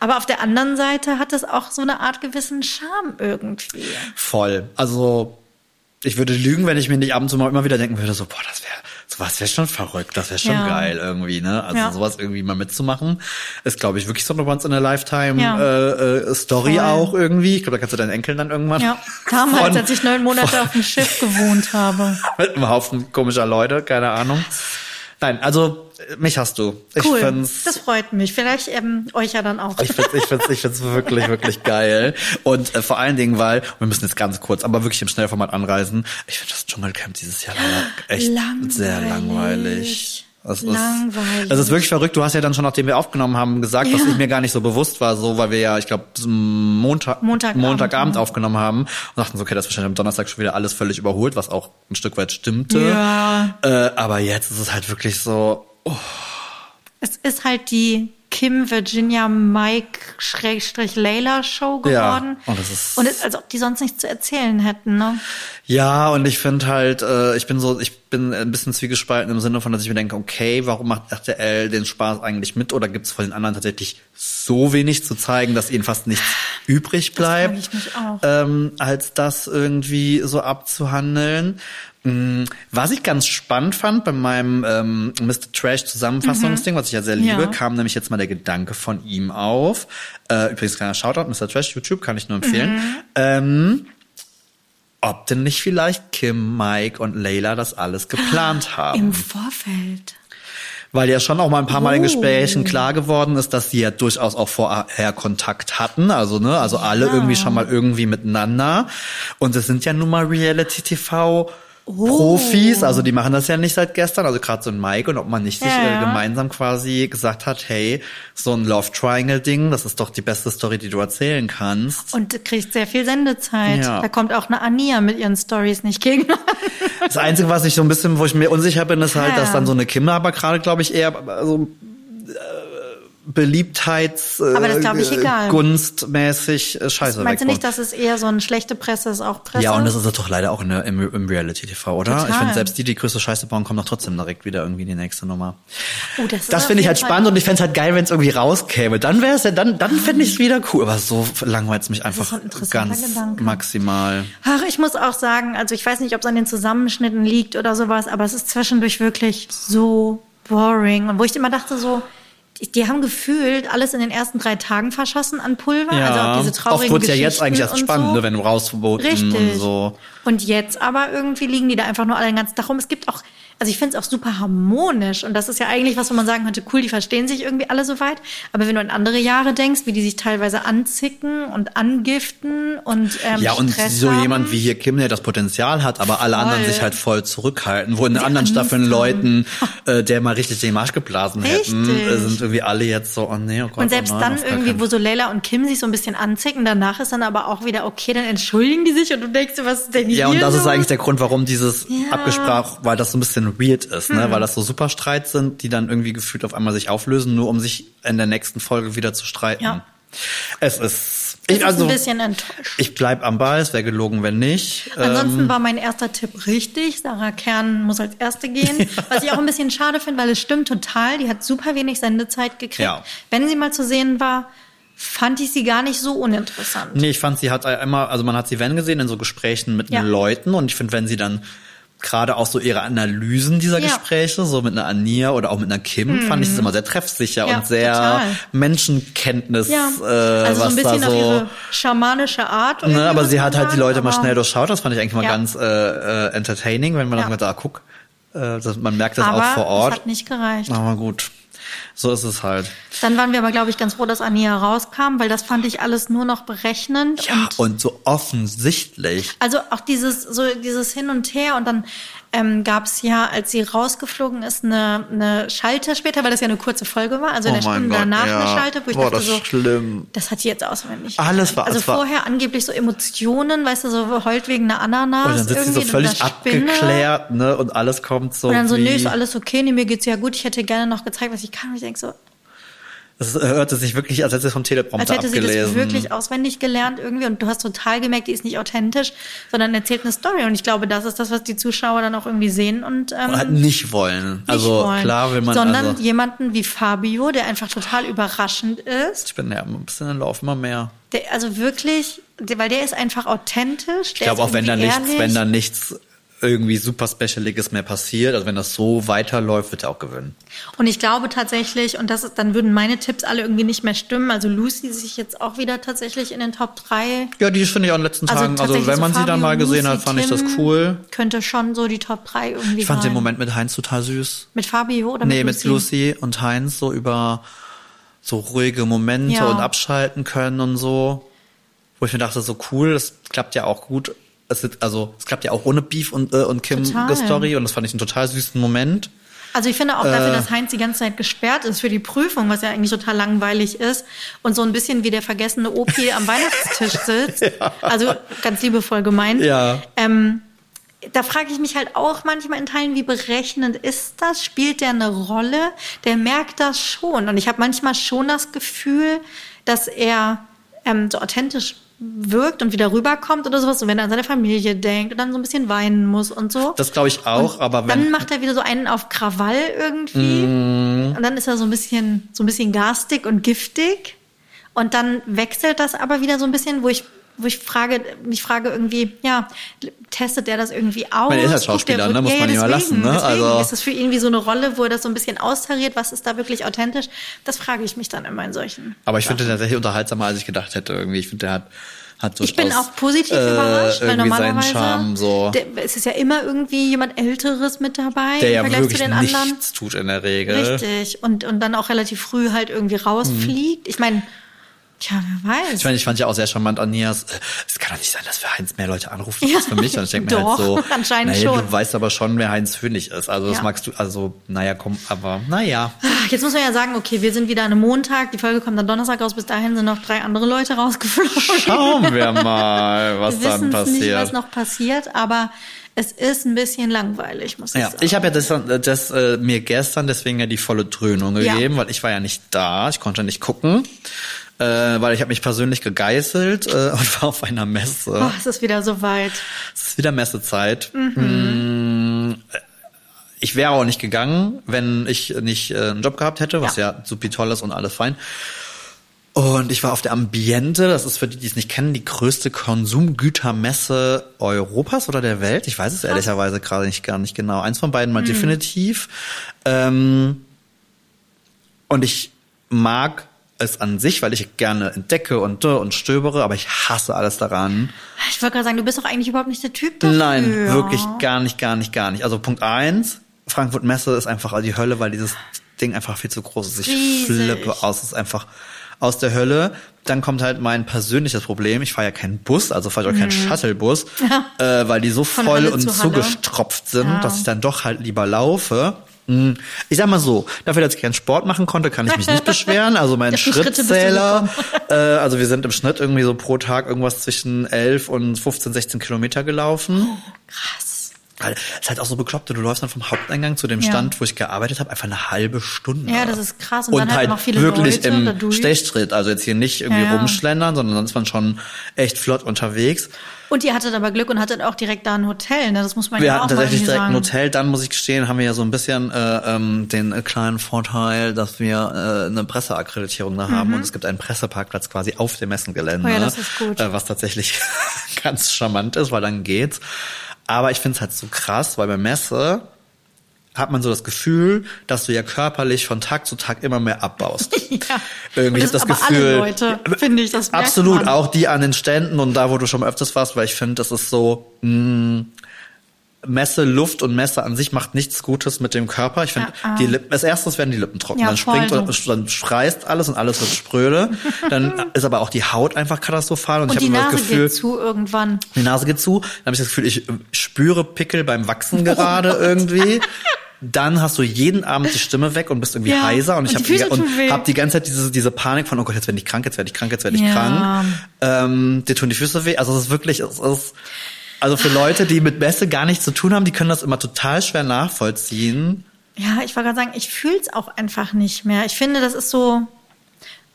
Aber auf der anderen Seite hat es auch so eine Art gewissen Charme irgendwie. Voll. Also ich würde lügen, wenn ich mir nicht ab und zu mal immer wieder denken würde, so, boah, das wäre, sowas wäre schon verrückt, das wäre schon Ja. geil irgendwie, ne? Also Ja. sowas irgendwie mal mitzumachen, ist, glaube ich, wirklich so eine Once in a Lifetime Ja. äh, äh, Story Voll. auch irgendwie. Ich glaube, da kannst du deinen Enkeln dann irgendwann Ja, damals, von- als ich neun Monate auf dem Schiff gewohnt habe. mit einem Haufen komischer Leute, keine Ahnung. Nein, also äh, mich hast du. Ich Cool, find's, das freut mich. Vielleicht ähm, euch ja dann auch. Ich find's, ich find's, ich find's wirklich, wirklich geil. Und äh, vor allen Dingen, weil, wir müssen jetzt ganz kurz, aber wirklich im Schnellformat anreisen, ich finde das Dschungelcamp dieses Jahr leider echt Langweilig. sehr langweilig. Es ist, Langweilig. es ist wirklich verrückt. Du hast ja dann schon, nachdem wir aufgenommen haben, gesagt, dass Ja. ich mir gar nicht so bewusst war, so, weil wir ja, ich glaube, Montag, Montagabend, Montagabend ja. aufgenommen haben und dachten so, okay, das ist wahrscheinlich am Donnerstag schon wieder alles völlig überholt, was auch ein Stück weit stimmte. Ja. Äh, aber jetzt ist es halt wirklich so, Es ist halt die Kim Virginia Mike Schrägstrich Layla Show Ja, geworden. und das ist- und es, als ob die sonst nichts zu erzählen hätten, ne? Ja, und ich finde halt, äh, ich bin so, ich bin ein bisschen zwiegespalten im Sinne von, dass ich mir denke, okay, warum macht RTL den Spaß eigentlich mit oder gibt es von den anderen tatsächlich so wenig zu zeigen, dass ihnen fast nichts übrig bleibt, frag ich mich auch. Ähm, als das irgendwie so abzuhandeln. Mm, Was ich ganz spannend fand bei meinem ähm, Mr. Trash Zusammenfassungsding, was ich ja sehr liebe, Ja. kam nämlich jetzt mal der Gedanke von ihm auf. Äh, übrigens kleiner Shoutout, Mr. Trash YouTube, kann ich nur empfehlen. Ähm, ob denn nicht vielleicht Kim, Mike und Layla das alles geplant haben. Im Vorfeld. Weil ja schon auch mal ein paar Mal in Oh. Gesprächen klar geworden ist, dass sie ja durchaus auch vorher Kontakt hatten. Also, ne, also alle irgendwie schon mal irgendwie miteinander. Und es sind ja nun mal Reality-TV. Profis, also die machen das ja nicht seit gestern, also gerade so ein Mike und ob man nicht sich Ja, äh, ja. gemeinsam quasi gesagt hat, hey, so ein Love Triangle Ding, das ist doch die beste Story, die du erzählen kannst. Und kriegt sehr viel Sendezeit. Ja. Da kommt auch eine Ania mit ihren Stories nicht gegen. Das Einzige, was ich so ein bisschen, wo ich mir unsicher bin, ist halt, Ja. dass dann so eine Kim aber gerade, glaube ich, eher so äh, Beliebtheits, äh, Aber das glaub ich egal. gunstmäßig äh, Scheiße Meinst du nicht, dass es eher so eine schlechte Presse ist, auch Presse? Ja, und das ist es doch leider auch in der, im, im Reality-TV, oder? Total. Ich finde, selbst die, die größte Scheiße bauen, kommen doch trotzdem direkt wieder irgendwie in die nächste Nummer. oh, das Das finde ich halt Fall- spannend und ich fände es halt geil, wenn es irgendwie rauskäme. Dann wäre es ja, dann, dann fände ich es wieder cool. Aber so langweilt es mich einfach ein ganz Gedanke. maximal. Ach, ich muss auch sagen, also ich weiß nicht, ob es an den Zusammenschnitten liegt oder sowas, aber es ist zwischendurch wirklich so boring. Und wo ich immer dachte so, die, die haben gefühlt alles in den ersten drei Tagen verschossen an Pulver. also auch diese traurigen oft wird's ja jetzt eigentlich erst spannend, so. ne, wenn du rausverboten Richtig. und so. Und jetzt aber irgendwie liegen die da einfach nur alle den ganzen Tag rum. Es gibt auch also ich finde es auch super harmonisch und das ist ja eigentlich was, wo man sagen könnte, cool, die verstehen sich irgendwie alle so weit. Aber wenn du an andere Jahre denkst, wie die sich teilweise anzicken und angiften und ähm, Ja, und Stress so haben. jemand wie hier Kim, der das Potenzial hat, aber alle Voll. anderen sich halt voll zurückhalten, wo in den anderen Angst Staffeln haben. Leuten, äh, der mal richtig den Marsch geblasen hätten, Richtig. äh, sind irgendwie alle jetzt so, oh nee, oh Gott. Und selbst oh nein, dann irgendwie, keinen wo so Leila und Kim sich so ein bisschen anzicken, danach ist dann aber auch wieder okay, dann entschuldigen die sich und du denkst dir, was ist denn hier Ja, und das los? ist eigentlich der Grund, warum dieses Ja. abgesprach, weil das so ein bisschen weird ist, Hm. ne? Weil das so Superstreits sind, die dann irgendwie gefühlt auf einmal sich auflösen, nur um sich in der nächsten Folge wieder zu streiten. Ja. Es ist, Ich ich, bin also, ein bisschen enttäuscht. ich bleib am Ball, es wäre gelogen, wenn nicht. Ansonsten Ähm, war mein erster Tipp richtig. Sarah Kern muss als Erste gehen. Was ich auch ein bisschen schade finde, weil es stimmt total. Die hat super wenig Sendezeit gekriegt. Ja. Wenn sie mal zu sehen war, fand ich sie gar nicht so uninteressant. Nee, ich fand, sie hat immer, also man hat sie wenn gesehen in so Gesprächen mit Ja. Leuten und ich finde, wenn sie dann gerade auch so ihre Analysen dieser Ja. Mhm. Gespräche, so mit einer Ania oder auch mit einer Kim, fand ich es immer sehr treffsicher Ja, und sehr total. Menschenkenntnis, Ja, äh, also so was ein bisschen da so. ihre schamanische Art. Ne, aber sie hat halt die Leute mal aber- schnell durchschaut. Das fand ich eigentlich mal ganz äh, äh, entertaining, wenn man Ja. dann sagt, ah, guck, äh, das, man merkt das aber auch vor Ort. hat nicht gereicht. Aber gut, so ist es halt. Dann waren wir aber, glaube ich, ganz froh, dass Ania rauskam, weil das fand ich alles nur noch berechnend. Ja, und und so offensichtlich. Also auch dieses so dieses Hin und Her und dann ähm, gab es ja, als sie rausgeflogen ist, eine, eine Schalte später, weil das ja eine kurze Folge war, also in Oh der mein Stunde Gott, danach ja. eine Schalte, wo ich Boah, dachte das so, ist schlimm. das hat sie jetzt auswendig. Alles war- Also es war- vorher angeblich so Emotionen, weißt du, so heult wegen einer Ananas. Und dann sitzt sie so irgendwie völlig abgeklärt, ne? Und alles kommt so. Und dann so, nee, ist alles okay, nee, mir geht's ja gut, ich hätte gerne noch gezeigt, was ich kann. Und ich denke so, Das hörte sich wirklich, als hätte sie vom als Teleprompter hätte sie das abgelesen. wirklich auswendig gelernt irgendwie und du hast total gemerkt, die ist nicht authentisch, sondern erzählt eine Story und ich glaube, das ist das, was die Zuschauer dann auch irgendwie sehen und ähm, Und halt nicht wollen. nicht Also wollen. klar will man. sondern also, jemanden wie Fabio, der einfach total überraschend ist, ich bin ja ein bisschen im Lauf immer mehr. der also wirklich, der, weil der ist einfach authentisch. Ich glaube auch, wenn da nichts, wenn da nichts irgendwie super Specialiges mehr passiert, also wenn das so weiterläuft, wird er auch gewinnen. Und ich glaube tatsächlich, und das ist, dann würden meine Tipps alle irgendwie nicht mehr stimmen. Also Lucy sich jetzt auch wieder tatsächlich in den Top 3. Ja, die finde ich auch in den letzten Tagen. Also tatsächlich wenn so man sie dann Fabio, mal gesehen Lucy, hat, fand ich das Kim cool. Könnte schon so die Top 3 irgendwie Ich fand sein. den Moment mit Heinz total süß. Mit Fabio oder nee, mit mit Lucy? Lucy und Heinz so über so ruhige Momente Ja. und abschalten können und so. Wo ich mir dachte, so cool, das klappt ja auch gut. Es also, es klappt ja auch ohne Beef und, äh, und Kim Total. Story und das fand ich einen total süßen Moment. Also ich finde auch Äh. dafür, dass Heinz die ganze Zeit gesperrt ist für die Prüfung, was ja eigentlich total langweilig ist und so ein bisschen wie der vergessene OP am Weihnachtstisch sitzt. Also ganz liebevoll gemeint. Ja. Ähm, da frage ich mich halt auch manchmal in Teilen, wie berechnend ist das? Spielt der eine Rolle? Der merkt das schon. Und ich habe manchmal schon das Gefühl, dass er ähm, so authentisch wirkt und wieder rüberkommt oder sowas. Und wenn er an seine Familie denkt und dann so ein bisschen weinen muss und so. Das glaube ich auch, Und aber wenn. dann macht er wieder so einen auf Krawall irgendwie Mhm. und dann ist er so ein bisschen so ein bisschen garstig und giftig und dann wechselt das aber wieder so ein bisschen, wo ich wo ich frage, mich frage irgendwie, ja, testet er das irgendwie aus? er ist er, Schauspieler, ne? Muss man ihm mal lassen, ne? Deswegen Also- ist das für ihn wie so eine Rolle, wo er das so ein bisschen austariert, was ist da wirklich authentisch? Das frage ich mich dann immer in solchen. aber ich finde den tatsächlich unterhaltsamer, als ich gedacht hätte irgendwie. Ich finde, der hat, hat Ich bin auch positiv äh, überrascht, weil normalerweise Charme so. der, es ist ja immer irgendwie jemand Älteres mit dabei der im ja Vergleich wirklich zu den anderen. nichts tut in der Regel. Richtig. Und, und dann auch relativ früh halt irgendwie rausfliegt. Ich meine, tja, wer weiß. Ich meine, ich fand ja auch sehr charmant Anias. äh, Es kann doch nicht sein, dass für Heinz mehr Leute anrufen Ja. als für mich. Und ich denke mir Doch, halt so, anscheinend naja, schon. du weißt aber schon, wer Heinz Föhnig ist. Also das Ja. magst du, also naja, komm, aber naja. Ach, Jetzt muss man ja sagen, okay, wir sind wieder an einem Montag, die Folge kommt dann Donnerstag raus, bis dahin sind noch drei andere Leute rausgeflogen. Schauen wir mal, was wir dann wissen nicht, passiert. was noch passiert, aber es ist ein bisschen langweilig, muss ich Ja, sagen. ich habe ja das, das äh, mir gestern deswegen ja die volle Dröhnung Ja. gegeben, weil ich war ja nicht da, ich konnte nicht gucken, äh, weil ich habe mich persönlich gegeißelt äh, und war auf einer Messe. Oh, es ist wieder so weit. Es ist wieder Messezeit. Mm, Ich wäre auch nicht gegangen, wenn ich nicht äh, einen Job gehabt hätte, was ja, Ja. super toll ist und alles fein. Und ich war auf der Ambiente, das ist für die, die es nicht kennen, die größte Konsumgütermesse Europas oder der Welt. Ich weiß es ehrlicherweise gerade nicht gar nicht genau. Eins von beiden mal definitiv. Ähm, und ich mag es an sich, weil ich gerne entdecke und und stöbere, aber ich hasse alles daran. Ich wollte gerade sagen, du bist doch eigentlich überhaupt nicht der Typ dafür. Nein, wirklich gar nicht, gar nicht, gar nicht. Also Punkt eins, Frankfurt Messe ist einfach die Hölle, weil dieses Ding einfach viel zu groß ist. Ich Riesig. flippe aus. Es ist einfach aus der Hölle. Dann kommt halt mein persönliches Problem. Ich fahre ja keinen Bus, also fahre ich auch keinen Shuttlebus, äh, weil die so voll Mhm. Halle und zu zugestropft sind, Ja. dass ich dann doch halt lieber laufe. Hm. Ich sag mal so, dafür, dass ich keinen Sport machen konnte, kann ich mich nicht beschweren. Also mein Schrittzähler, äh, also wir sind im Schnitt irgendwie so pro Tag irgendwas zwischen 11 und 15, 16 Kilometer gelaufen. Krass. Weil es ist halt auch so bekloppt, du läufst dann vom Haupteingang zu dem Ja. Stand, wo ich gearbeitet habe, einfach eine halbe Stunde. Ja, das ist krass. Und Und, dann halt halt noch viele wirklich Leute im. Stechschritt. Also jetzt hier nicht irgendwie Ja, ja. rumschlendern, sondern ist man schon echt flott unterwegs. Und ihr hattet aber Glück und hattet auch direkt da ein Hotel, ne? Das muss man Wir ja hatten auch mal tatsächlich irgendwie direkt ein sagen. Hotel. Dann muss ich gestehen, haben wir ja so ein bisschen äh, ähm, den äh, kleinen Vorteil, dass wir äh, eine Presseakkreditierung da haben und es gibt einen Presseparkplatz quasi auf dem Messengelände. Mhm. Oh ja, das ist gut. Äh, was tatsächlich ganz charmant ist, weil dann geht's. Aber ich finde es halt so krass, weil bei Messe hat man so das Gefühl, dass du ja körperlich von Tag zu Tag immer mehr abbaust. Ja. Irgendwie Und ist das Gefühl. Alle Leute, finde ich, das Absolut, auch die an den Ständen und da, wo du schon öfters warst, weil ich finde, das ist so, mh, Messe, Luft und Messe an sich macht nichts Gutes mit dem Körper. Ich finde, Ja, ah. die Lippen, als erstes werden die Lippen trocken. Ja, dann springt und dann schreist alles und alles wird spröde. dann ist aber auch die Haut einfach katastrophal und, Und ich die habe immer Nase das Gefühl, geht zu irgendwann. die Nase geht zu, dann habe ich das Gefühl, ich spüre Pickel beim Wachsen gerade irgendwie. Dann hast du jeden Abend die Stimme weg und bist irgendwie Ja, heiser und ich habe die die, und hab die ganze Zeit diese, diese Panik von, oh Gott, jetzt werde ich krank, jetzt werde ich krank, jetzt werde ich Ja. krank. Ähm, dir tun die Füße weh. Also es ist wirklich, es ist, also für Leute, die mit Messe gar nichts zu tun haben, die können das immer total schwer nachvollziehen. Ja, ich wollte gerade sagen, ich fühle es auch einfach nicht mehr. Ich finde, das ist so,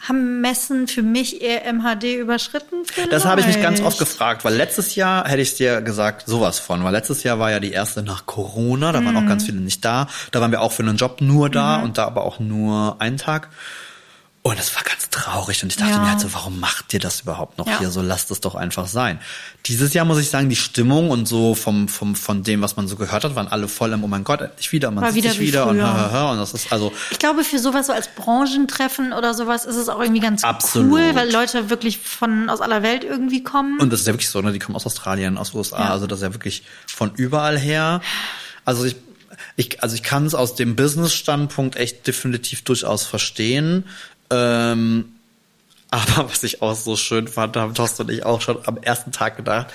haben Messen für mich eher MHD überschritten? Vielleicht? Das habe ich mich ganz oft gefragt, weil letztes Jahr hätte ich dir gesagt, sowas von, weil letztes Jahr war ja die erste nach Corona, da waren auch ganz viele nicht da. Da waren wir auch für einen Job nur da und da aber auch nur einen Tag. Und es war ganz traurig und ich dachte Ja. mir halt so, warum macht ihr das überhaupt noch Ja. hier? So lasst es doch einfach sein. Dieses Jahr muss ich sagen, die Stimmung und so vom, vom, von dem, was man so gehört hat, waren alle voll im, oh mein Gott, endlich wieder, man War sieht wieder sich wie wieder und, früher. hör, hör, hör. und das ist also, Ich glaube, für sowas so als Branchentreffen oder sowas ist es auch irgendwie ganz Absolut. cool, weil Leute wirklich von aus aller Welt irgendwie kommen. Und das ist ja wirklich so, ne? Die kommen aus Australien, aus USA, Ja. also das ist ja wirklich von überall her. Also ich, ich also ich kann es aus dem Business-Standpunkt echt definitiv durchaus verstehen. Ähm, aber was ich auch so schön fand, haben Thorsten und ich auch schon am ersten Tag gedacht,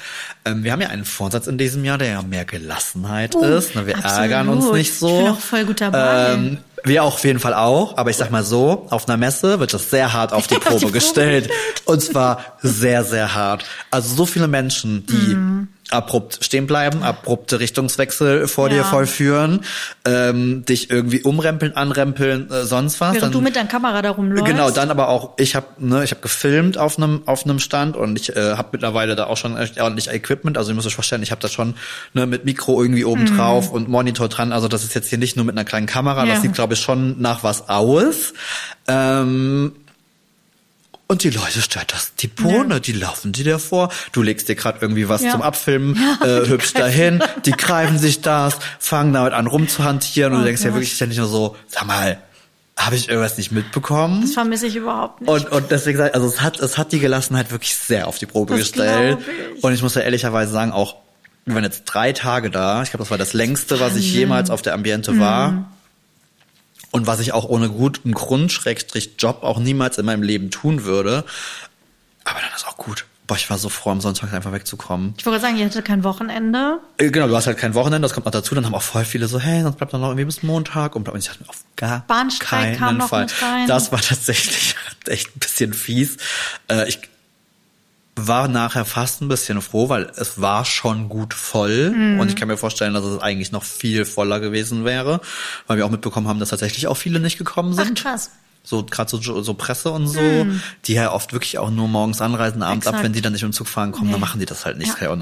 ähm, wir haben ja einen Vorsatz in diesem Jahr, der ja mehr Gelassenheit Oh, ist. Ne? Wir absolut. ärgern uns nicht so. Ich bin auch voll gut dabei. Ähm, wir auf jeden Fall auch, aber ich sag mal so, auf einer Messe wird das sehr hart auf die Auf die Probe Probe gestellt. gestellt. Und zwar sehr, sehr hart. Also so viele Menschen, die Mhm. Abrupt stehen bleiben, abrupte Richtungswechsel vor dir Ja. vollführen, ähm, dich irgendwie umrempeln, anrempeln, äh, sonst was. Während Dann- du mit deiner Kamera da rumläufst. Genau, dann aber auch, ich habe ne, ich hab gefilmt auf einem auf einem Stand und ich äh, habe mittlerweile da auch schon ordentlich Equipment. Also ihr müsst euch vorstellen, ich habe da schon ne, mit Mikro irgendwie oben drauf und Monitor dran. Also das ist jetzt hier nicht nur mit einer kleinen Kamera, Ja. das sieht, glaube ich, schon nach was aus. Ähm, und die Leute stört das die Bohne, die laufen dir davor. Du legst dir gerade irgendwie was Ja. zum Abfilmen, Ja, äh, hübsch dahin, die greifen sich das, fangen damit an rumzuhantieren und Oh du denkst ja wirklich ständig nur so, sag mal, habe ich irgendwas nicht mitbekommen? Das vermisse ich überhaupt nicht. Und, und deswegen sag ich, also es hat, es hat die Gelassenheit wirklich sehr auf die Probe Das gestellt. ich. Und ich muss ja ehrlicherweise sagen, auch wir waren jetzt drei Tage da. Ich glaube, das war das längste, was ich jemals auf der Ambiente Mhm. war. Und was ich auch ohne guten Grund, Schrägstrich Job, auch niemals in meinem Leben tun würde. Aber dann ist auch gut. Boah, ich war so froh, am Sonntag einfach wegzukommen. ich wollte sagen, ihr hattet kein Wochenende. Äh, Genau, du hast halt kein Wochenende, das kommt noch dazu. Dann haben auch voll viele so, hey, sonst bleibt doch noch irgendwie bis Montag. Und ich dachte mir, auf gar Bahnstreik keinen kam noch Fall. mit rein. Das war tatsächlich echt ein bisschen fies. Äh, ich war nachher fast ein bisschen froh, weil es war schon gut voll. Mhm. Und ich kann mir vorstellen, dass es eigentlich noch viel voller gewesen wäre. Weil wir auch mitbekommen haben, dass tatsächlich auch viele nicht gekommen Ach, sind. krass. So gerade so, so Presse und so, die ja oft wirklich auch nur morgens anreisen, abends ab, Exakt. wenn die dann nicht im Zug fahren kommen, dann Nee. machen die das halt nicht, Ja, kann ich auch ja.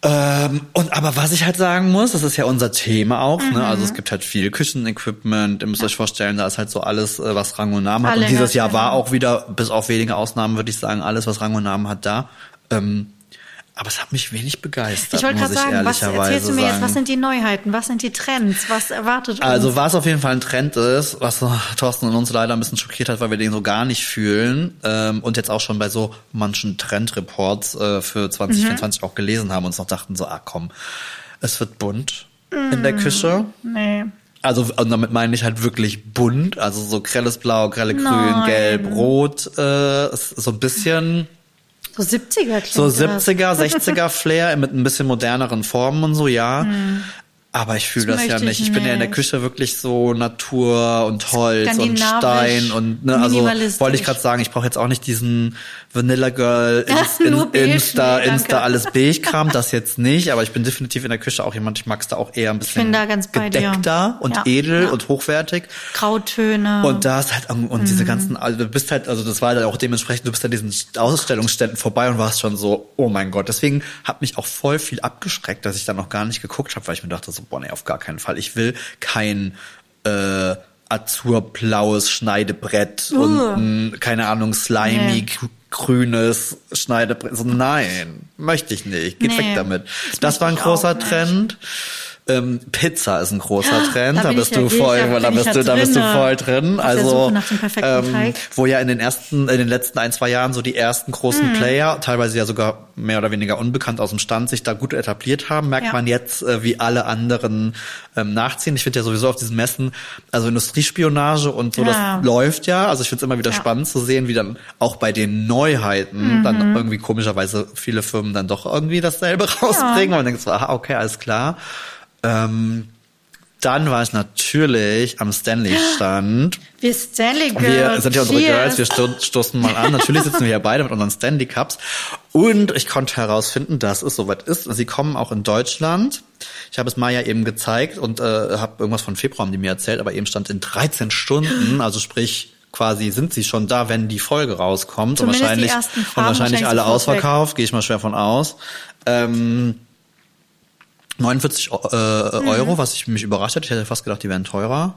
Ähm, und aber was ich halt sagen muss, das ist ja unser Thema auch, ne? Also Mhm. es gibt halt viel Küchenequipment, ihr müsst euch vorstellen, da ist halt so alles, äh, was Rang und Namen hat. Alle Und dieses Jahr war auch wieder, bis auf wenige Ausnahmen, würde ich sagen, alles, was Rang und Namen hat, da. Ähm, aber es hat mich wenig begeistert, Ich wollte gerade sagen, was erzählst du mir sagen. jetzt? Was sind die Neuheiten? Was sind die Trends? Was erwartet uns? Also was auf jeden Fall ein Trend ist, was Thorsten und uns leider ein bisschen schockiert hat, weil wir den so gar nicht fühlen ähm, und jetzt auch schon bei so manchen Trendreports äh, für 2024 auch gelesen haben und uns noch dachten so, ah komm, es wird bunt, in der Küche. Nee. Also und damit meine ich halt wirklich bunt, also so grelles Blau, grelle Grün. Gelb, Rot, äh, so ein bisschen So 70er klingt so das. 70er, 60er Flair mit ein bisschen moderneren Formen und so, ja. Aber ich fühle Das das, ja nicht. ich Ich bin ja in der nicht. Küche wirklich so Natur und Holz und Stein und ne, also wollte ich gerade sagen, ich brauche jetzt auch nicht diesen Vanilla Girl Ja, Inst- in, beige, Insta nee. Insta alles beige Kram, das jetzt nicht, aber ich bin definitiv in der Küche auch jemand, ich mag es da auch eher ein bisschen bin da ganz bei dir. gedeckter und Ja, edel ja. und hochwertig. Grautöne. Und da ist halt, und Mhm. diese ganzen, also du bist halt, also das war halt auch dementsprechend, du bist an diesen Ausstellungsständen vorbei und warst schon so, oh mein Gott. Deswegen hat mich auch voll viel abgeschreckt, dass ich da noch gar nicht geguckt habe, weil ich mir dachte so, boah, nee, auf gar keinen Fall. Ich will kein äh, azurblaues Schneidebrett Uh. und ein, keine Ahnung, slimy, Nee. gr- grünes Schneidebrett. So, nein, möchte ich nicht. Geht Nee, weg damit. das Das, war ein großer. Trend. Ähm, Pizza ist ein großer Trend. da Da, bist ja du voll, da da, bist ja du, da bist du voll drin. Also, Teig. wo ja in den ersten, in den letzten ein, zwei Jahren so die ersten Mhm. großen Player, teilweise ja sogar mehr oder weniger unbekannt aus dem Stand, sich da gut etabliert haben, merkt Ja. man jetzt, äh, wie alle anderen ähm, nachziehen. Ich finde ja sowieso auf diesen Messen, also Industriespionage und so, Ja. das läuft ja. Also ich finde es immer wieder spannend zu sehen, wie dann auch bei den Neuheiten dann irgendwie komischerweise viele Firmen dann doch irgendwie dasselbe rausbringen. Und man denkt so, aha, okay, alles klar. Ähm, dann war ich natürlich am Stanley-Stand. wir Stanley Girls. Wir sind ja unsere Cheers. Girls, wir sto stoßen mal an. Natürlich sitzen wir hier beide mit unseren Stanley Cups. Und ich konnte herausfinden, dass es soweit ist. Sie kommen auch in Deutschland. Ich habe es Maya eben gezeigt und äh, habe irgendwas von Februar haben die mir erzählt, aber eben stand in 13 Stunden, also sprich quasi sind sie schon da, wenn die Folge rauskommt. Zumindest und wahrscheinlich, und wahrscheinlich alle ausverkauft, gehe ich mal schwer von aus. Ähm, 49 Eu- äh, Mhm. Euro, was ich mich überrascht hätte. Ich hätte fast gedacht, die wären teurer.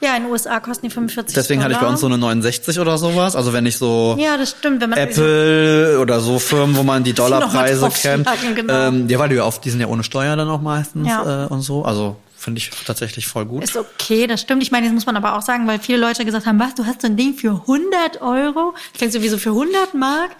Ja, in den USA kosten die 45 Deswegen hatte ich bei uns so eine 69 oder sowas. Also wenn ich so Ja, das stimmt. Wenn man Apple oder so Firmen, wo man die Dollarpreise kennt. genau. Ähm, ja, weil die ja oft, die sind ja ohne Steuer dann auch meistens Ja. äh, und so. Also finde ich tatsächlich voll gut. Ist okay, das stimmt. Ich meine, das muss man aber auch sagen, weil viele Leute gesagt haben, was, du hast so ein Ding für 100 Euro? Ich denke sowieso für 100 Mark,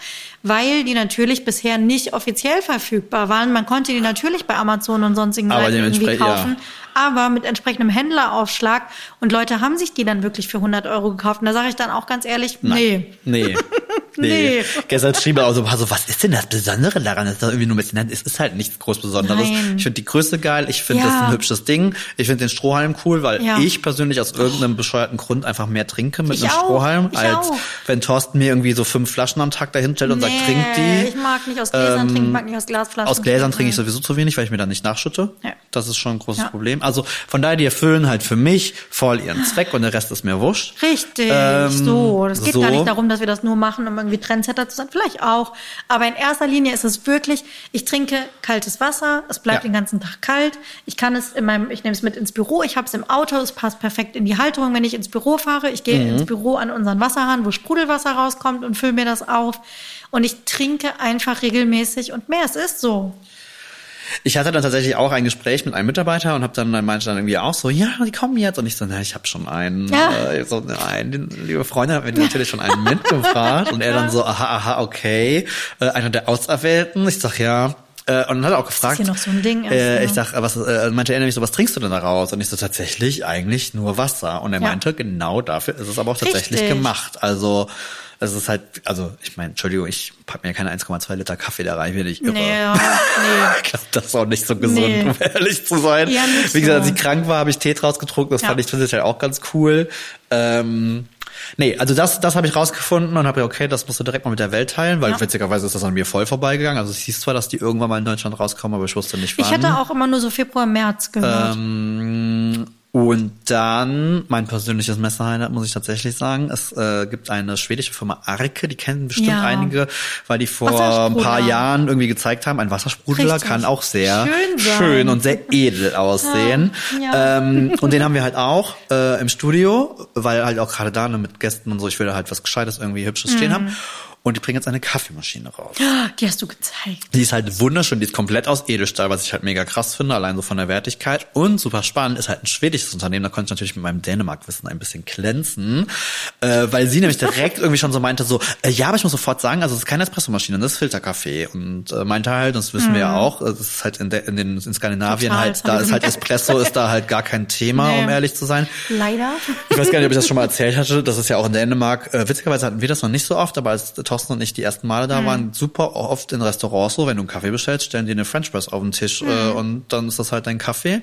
weil die natürlich bisher nicht offiziell verfügbar waren. Man konnte die natürlich bei Amazon und sonstigen Aber Seiten irgendwie dementsprechend, ja. kaufen, aber mit entsprechendem Händleraufschlag. Und Leute haben sich die dann wirklich für 100 Euro gekauft. Und da sage ich dann auch ganz ehrlich, nee. Nee. Nee. Nee. Gestern schrieb er auch so, also, was ist denn das Besondere daran? Das ist doch irgendwie nur ein bisschen, es ist halt nichts groß Besonderes. Nein. Ich finde die Größe geil, ich finde Ja. das ein hübsches Ding, ich finde den Strohhalm cool, weil Ja. ich persönlich aus irgendeinem bescheuerten Grund einfach mehr trinke mit Ich einem auch. Strohhalm, Ich als auch. wenn Thorsten mir irgendwie so fünf Flaschen am Tag dahin stellt und sagt, Nee, trink die. Ich mag nicht aus Gläsern Ähm, trinken, ich mag nicht aus Glasflaschen. Aus Gläsern trinke ich sowieso zu wenig, weil ich mir dann nicht nachschütte. Ja. Das ist schon ein großes. Problem. Also von daher, die erfüllen halt für mich voll ihren Zweck und der Rest ist mir wurscht. Richtig, Ähm, so. Das geht so. gar nicht darum, dass wir das nur machen, um irgendwie Trendsetter zu sein. Vielleicht auch. Aber in erster Linie ist es wirklich, ich trinke kaltes Wasser, es bleibt Ja. den ganzen Tag kalt. Ich kann es in meinem, ich nehme es mit ins Büro, ich habe es im Auto, es passt perfekt in die Halterung, wenn ich ins Büro fahre. Ich gehe Mhm. ins Büro an unseren Wasserhahn, wo Sprudelwasser rauskommt und fülle mir das auf. Und ich trinke einfach regelmäßig und mehr. Es ist so. Ich hatte dann tatsächlich auch ein Gespräch mit einem Mitarbeiter und habe dann dann meinte dann irgendwie auch so, ja, die kommen jetzt und ich so, na, ich habe schon einen, Ja. äh, so einen, liebe Freunde hat mir natürlich schon einen mitgebracht und er dann so, aha, aha, okay, äh, einer der Auserwählten. Ich sag ja. Äh, und dann hat er auch gefragt, hier noch so ein Ding ist, äh, ne? ich sag, äh, was äh, meinte er nämlich so, was trinkst du denn daraus? Und ich so tatsächlich eigentlich nur Wasser. Und er Ja. meinte, genau dafür ist es aber auch tatsächlich Richtig. gemacht. Also es ist halt, also ich meine, Entschuldigung, ich pack mir keine 1,2 Liter Kaffee da rein, bin ich irre. Nee, ja, nee. Ich glaube, das ist auch nicht so gesund, Nee. um ehrlich zu sein. Ja, Wie gesagt, als ich krank war, habe ich Tee draus getrunken. Das Ja. fand ich tatsächlich auch ganz cool. Ähm, nee, also das, das habe ich rausgefunden und habe ja, okay, das musst du direkt mal mit der Welt teilen, weil Ja. witzigerweise ist das an mir voll vorbeigegangen. Also es hieß zwar, dass die irgendwann mal in Deutschland rauskommen, aber ich wusste nicht wann. Ich hätte auch immer nur so Februar, März gehört. Ähm, und dann, mein persönliches Messerhighlight, muss ich tatsächlich sagen, es äh, gibt eine schwedische Firma Arke, die kennen bestimmt Ja. einige, weil die vor ein paar Jahren irgendwie gezeigt haben, ein Wassersprudler Richtig. kann auch sehr Schön schön und sehr edel aussehen. Ja. Ähm, und den haben wir halt auch äh, im Studio, weil halt auch gerade da ne, mit Gästen und so, ich will halt was Gescheites, irgendwie Hübsches stehen Mhm. haben. Und die bringen jetzt eine Kaffeemaschine raus. Die hast du gezeigt. Die ist halt wunderschön, die ist komplett aus Edelstahl, was ich halt mega krass finde, allein so von der Wertigkeit. Und super spannend, ist halt ein schwedisches Unternehmen, da konnte ich natürlich mit meinem Dänemark-Wissen ein bisschen glänzen, äh, weil sie nämlich direkt irgendwie schon so meinte, so, äh, ja, aber ich muss sofort sagen, also es ist keine Espressomaschine, das ist Filterkaffee. Und äh, meinte halt, das wissen wir ja auch, es ist halt in, der, in, den, in Skandinavien Total, halt, da ist halt. Espresso, ist da halt gar kein Thema, Nee. um ehrlich zu sein. Leider. Ich weiß gar nicht, ob ich das schon mal erzählt hatte. Das ist ja auch in Dänemark. Äh, witzigerweise hatten wir das noch nicht so oft, aber als Thorsten und ich die ersten Male da waren, super oft in Restaurants so, wenn du einen Kaffee bestellst, stellen die eine French Press auf den Tisch äh, und dann ist das halt dein Kaffee.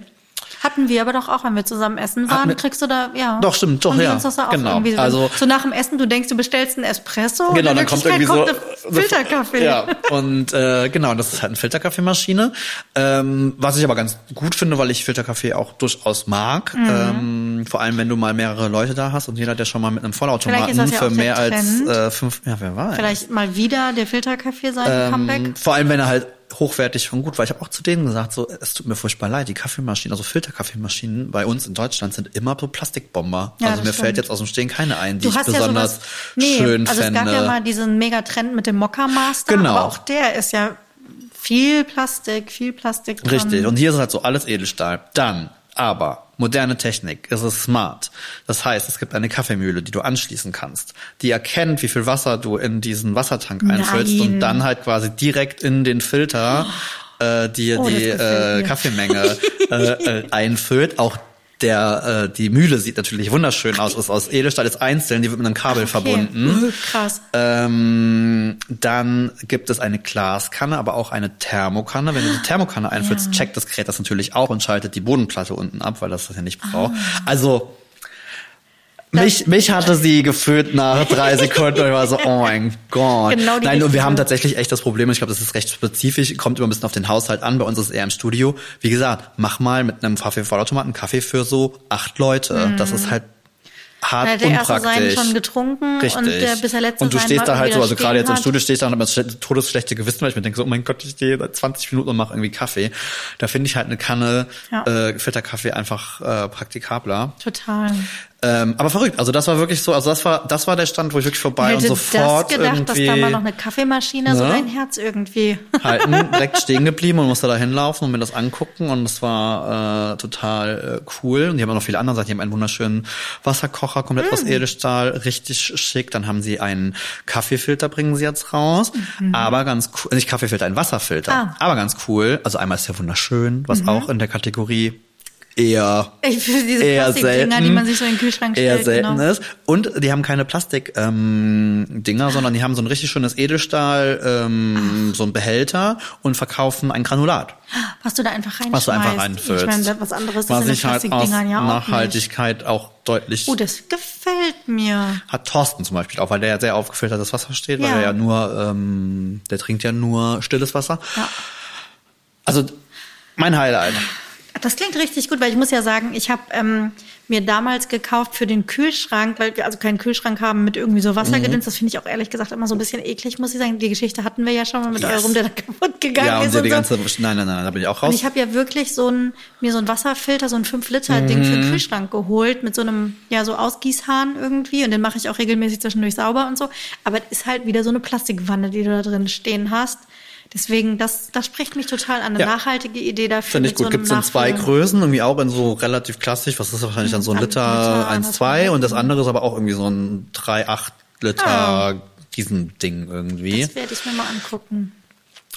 Hatten wir aber doch auch, wenn wir zusammen essen waren, kriegst du da, ja. Doch, stimmt, doch, ja. Genau. so, Also- so nach dem Essen, du denkst, du bestellst einen Espresso und Genau, dann kommt irgendwie so kommt eine Filterkaffee. Ja, und äh, genau, das ist halt eine Filterkaffeemaschine. Ähm, was ich aber ganz gut finde, weil ich Filterkaffee auch durchaus mag. Mhm. Ähm, vor allem, wenn du mal mehrere Leute da hast und jeder, der schon mal mit einem Vollautomaten ja für mehr als Trend. äh, fünf, ja, wer weiß. Vielleicht mal wieder der Filterkaffee sein Comeback. Ähm, vor allem, wenn er halt hochwertig und gut war. Ich habe auch zu denen gesagt, so, es tut mir furchtbar leid, die Kaffeemaschinen, also Filterkaffeemaschinen bei uns in Deutschland sind immer so Plastikbomber. Ja, also mir stimmt. fällt jetzt aus dem Stehen keine ein, die ich hast ja besonders sowas, nee, schön also fände. es gab ja mal diesen Megatrend mit dem Mokka Master, Genau. aber auch der ist ja viel Plastik, viel Plastik dran. Richtig. Und hier ist halt so alles Edelstahl. Dann, aber, moderne Technik, es ist smart. Das heißt, es gibt eine Kaffeemühle, die du anschließen kannst, die erkennt, wie viel Wasser du in diesen Wassertank einfüllst Nein. und dann halt quasi direkt in den Filter äh, dir Oh, die äh. Kaffeemenge äh, äh, einfüllt. Auch der, äh, die Mühle sieht natürlich wunderschön aus, ist aus Edelstahl, ist einzeln, die wird mit einem Kabel verbunden. Uh, krass. Ähm, dann gibt es eine Glaskanne, aber auch eine Thermokanne. Wenn du die Thermokanne einfüllst, checkt das Gerät das natürlich auch und schaltet die Bodenplatte unten ab, weil das das ja nicht braucht. Ah. Also mich, mich hatte sie gefühlt nach drei Sekunden und ich war so, oh mein Gott. Genau Nein, und wir haben tatsächlich echt das Problem, ich glaube, das ist recht spezifisch, kommt immer ein bisschen auf den Haushalt an, bei uns ist es eher im Studio. Wie gesagt, mach mal mit einem Kaffee-Vollautomaten Kaffee für so acht Leute. Das ist halt hart Da hat der erste unpraktisch. seinen schon getrunken Richtig. und der bis der letzte Und du Sein stehst da halt so, also gerade jetzt im Studio stehst du da und hab das todesschlechte Gewissen, weil ich mir denke so, oh mein Gott, ich stehe seit 20 Minuten und mache irgendwie Kaffee. Da finde ich halt eine Kanne Ja. äh, Filterkaffee einfach äh, praktikabler. Total. Ähm, aber verrückt, also das war wirklich so, also das war das war der Stand, wo ich wirklich vorbei Hätte und sofort das gedacht, dass da mal noch eine Kaffeemaschine so Ne? dein Herz irgendwie. halten, direkt stehen geblieben und musste da hinlaufen und mir das angucken und das war äh, total äh, cool. Und die haben auch noch viele andere Sachen. Die haben einen wunderschönen Wasserkocher, komplett Mm. aus Edelstahl, richtig schick. Dann haben sie einen Kaffeefilter, bringen sie jetzt raus. Aber ganz cool, nicht Kaffeefilter, ein Wasserfilter. Mhm. Ah. Mhm. Aber ganz cool. Also einmal ist der wunderschön, was auch in der Kategorie eher eher selten, die man sich so in den Kühlschrank eher stellt. selten genau. ist. Und die haben keine Plastik-Dinger, ähm, Dinger, sondern die haben so ein richtig schönes Edelstahl, ähm, so ein Behälter und verkaufen ein Granulat, Was du da einfach reinschmeißt. was du einfach reinfüllst. Ich meine, was anderes ist was in den ich halt aus ja auch nicht. Nachhaltigkeit auch deutlich Oh, das gefällt mir. hat Thorsten zum Beispiel auch, weil der ja sehr aufgefiltertes Wasser steht, weil Ja. er ja nur, ähm, der trinkt ja nur stilles Wasser. Ja. Also mein Highlight. Das klingt richtig gut, weil ich muss ja sagen, ich habe ähm, mir damals gekauft für den Kühlschrank, weil wir also keinen Kühlschrank haben mit irgendwie so Wassergedöns. Das finde ich auch ehrlich gesagt immer so ein bisschen eklig, muss ich sagen. Die Geschichte hatten wir ja schon mal mit Yes. eurem, der da kaputt gegangen Ja, und ist. der die so. ganze, nein, nein, nein, da bin ich auch Und raus. ich habe ja wirklich so ein, mir so ein Wasserfilter, so ein 5-Liter-Ding für Mhm. den Kühlschrank geholt, mit so einem, ja, so Ausgießhahn irgendwie. Und den mache ich auch regelmäßig zwischendurch sauber und so. Aber es ist halt wieder so eine Plastikwanne, die du da drin stehen hast. Deswegen, das, das spricht mich total an. Eine Ja. nachhaltige Idee dafür. Finde ich gut. so Gibt's einem in zwei Größen, irgendwie auch in so relativ klassisch, was ist wahrscheinlich dann so ein ein Liter, Liter, 1,2 und das andere ist aber auch irgendwie so ein 3,8 Liter Ah. Riesending irgendwie. Das werde ich mir mal angucken.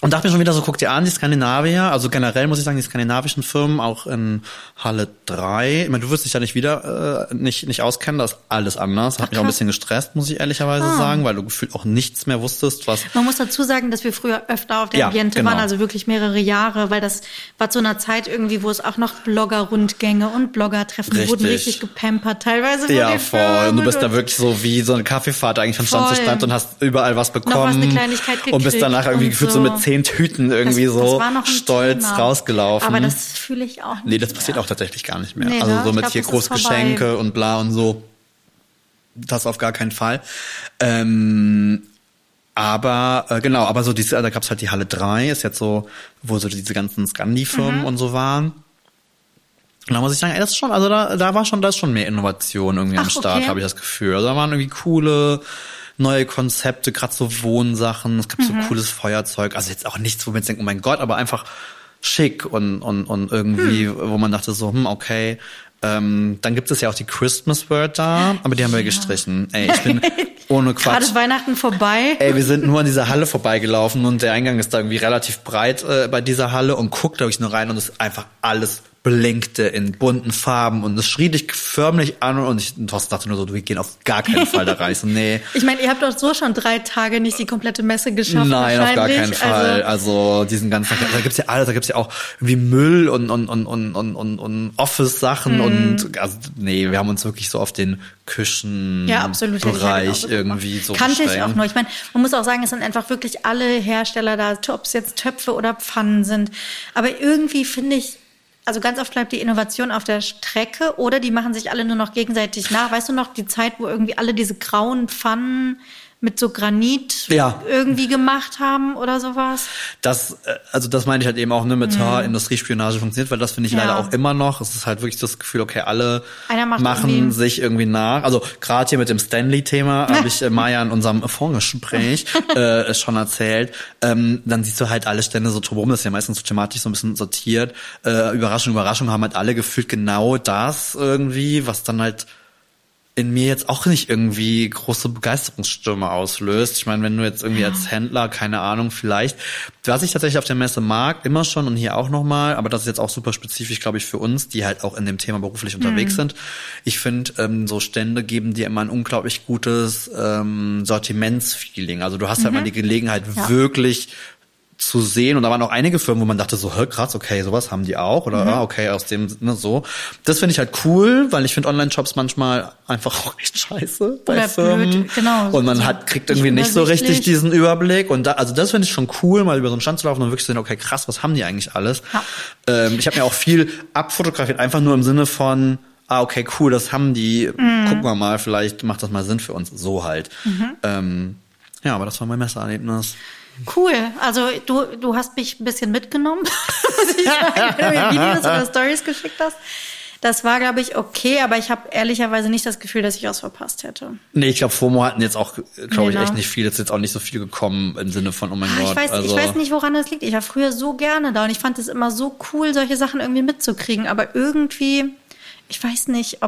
Und dachte mir schon wieder so, guck dir an, die Skandinavier, also generell muss ich sagen, die skandinavischen Firmen, auch in Halle 3, ich meine, du wirst dich da nicht wieder, äh, nicht, nicht auskennen, das ist alles anders. Hat mich auch ein bisschen gestresst, muss ich ehrlicherweise Ah. sagen, weil du gefühlt auch nichts mehr wusstest, was Man muss dazu sagen, dass wir früher öfter auf der Ja, Ambiente genau. waren, also wirklich mehrere Jahre, weil das war zu einer Zeit irgendwie, wo es auch noch Blogger-Rundgänge und Blogger-Treffen wurden Richtig. gepampert, teilweise von Ja, den voll. Firmen Und du bist da wirklich so wie so eine Kaffeefahrt eigentlich von Stand zu. Stand und hast überall was bekommen. was, eine Kleinigkeit Und bist gekriegt danach irgendwie gefühlt so. so. mit zehn Tüten irgendwie Das- das so ein stolz Thema. rausgelaufen. Aber das fühle ich auch nicht. nee, das passiert mehr. auch tatsächlich gar nicht mehr. Nee, also ne? so mit glaub, hier das ist Großgeschenke und bla und so. Das auf gar keinen Fall. Ähm, aber äh, genau, aber so diese, da gab's halt die Halle 3, ist jetzt so, wo so diese ganzen Scandi-Firmen Mhm. und so waren. Und da muss ich sagen, ey, das ist schon, also da, da war schon, da ist schon mehr Innovation irgendwie am Ach, Start, okay. habe ich das Gefühl. Also da waren irgendwie coole neue Konzepte, gerade so Wohnsachen, es gibt so cooles Feuerzeug, also jetzt auch nichts, wo man jetzt denkt, oh mein Gott, aber einfach schick und, und, und irgendwie, wo man dachte so, hm, okay. Ähm, dann gibt es ja auch die Christmas Word da, aber die haben wir gestrichen. Ey, ich bin ohne Quatsch. Gerade ist Weihnachten vorbei. Ey, wir sind nur an dieser Halle vorbeigelaufen und der Eingang ist da irgendwie relativ breit äh, bei dieser Halle und guckt, glaube ich, nur rein und es ist einfach alles blinkte in bunten Farben und es schrie dich förmlich an und ich Thorsten dachte nur so, wir gehen auf gar keinen Fall da rein. So, nee. Ich meine, ihr habt doch so schon drei Tage nicht die komplette Messe geschafft. Nein, auf gar keinen Fall. Also, also diesen ganzen, da gibt's ja alles, da gibt's ja auch irgendwie Müll und und und und und und, Office-Sachen Mhm. und also nee, wir haben uns wirklich so auf den Küchen Ja, absolut. Bereich irgendwie so Kannte ich auch nur. Ich meine, man muss auch sagen, es sind einfach wirklich alle Hersteller da, ob es jetzt Töpfe oder Pfannen sind. Aber irgendwie finde ich, also ganz oft bleibt die Innovation auf der Strecke oder die machen sich alle nur noch gegenseitig nach. Weißt du noch, die Zeit, wo irgendwie alle diese grauen Pfannen mit so Granit Ja. irgendwie gemacht haben oder sowas? Das, äh, also das meine ich halt eben auch, ne, mit mhm. Industriespionage funktioniert, weil das finde ich Ja. leider auch immer noch. Es ist halt wirklich das Gefühl, okay, alle machen irgendwie- sich irgendwie nach. Also gerade hier mit dem Stanley-Thema habe ich äh, Maya in unserem Vorgespräch äh, schon erzählt. Ähm, dann siehst du halt alle Stände so drumherum, das ist ja meistens so thematisch so ein bisschen sortiert. Äh, Überraschung, Überraschung haben halt alle gefühlt genau das irgendwie, was dann halt in mir jetzt auch nicht irgendwie große Begeisterungsstürme auslöst. Ich meine, wenn du jetzt irgendwie als Händler, keine Ahnung, vielleicht, was ich tatsächlich auf der Messe mag, immer schon und hier auch nochmal, aber das ist jetzt auch super spezifisch, glaube ich, für uns, die halt auch in dem Thema beruflich unterwegs sind. Ich finde, ähm, so Stände geben dir immer ein unglaublich gutes ähm, Sortimentsfeeling. Also du hast halt mal die Gelegenheit, Ja. wirklich zu sehen und da waren auch einige Firmen, wo man dachte so, hä, krass, okay, sowas haben die auch oder ah, okay, aus dem ne, so. Das finde ich halt cool, weil ich finde Online-Shops manchmal einfach auch echt scheiße bei Oder Firmen. blöd, genau. Und man hat kriegt irgendwie nicht so richtig diesen Überblick und da, also das finde ich schon cool, mal über so einen Stand zu laufen und wirklich zu sehen, okay, krass, was haben die eigentlich alles? Ja. Ähm, ich habe mir auch viel abfotografiert, einfach nur im Sinne von Ah, okay, cool, das haben die. Mhm. Gucken wir mal, vielleicht macht das mal Sinn für uns. So halt. Ähm, ja, aber das war mein Messererlebnis. Cool. Also du, du hast mich ein bisschen mitgenommen, muss ich sagen, wenn du mir Videos oder Stories geschickt hast. Das war, glaube ich, okay, aber ich habe ehrlicherweise nicht das Gefühl, dass ich was verpasst hätte. Nee, ich glaube, FOMO hatten jetzt auch, glaube ich, echt nicht viel. Jetzt ist jetzt auch nicht so viel gekommen im Sinne von, oh mein Ah, Gott. Ich weiß, also, ich weiß nicht, woran das liegt. Ich war früher so gerne da und ich fand es immer so cool, solche Sachen irgendwie mitzukriegen. Aber irgendwie, ich weiß nicht,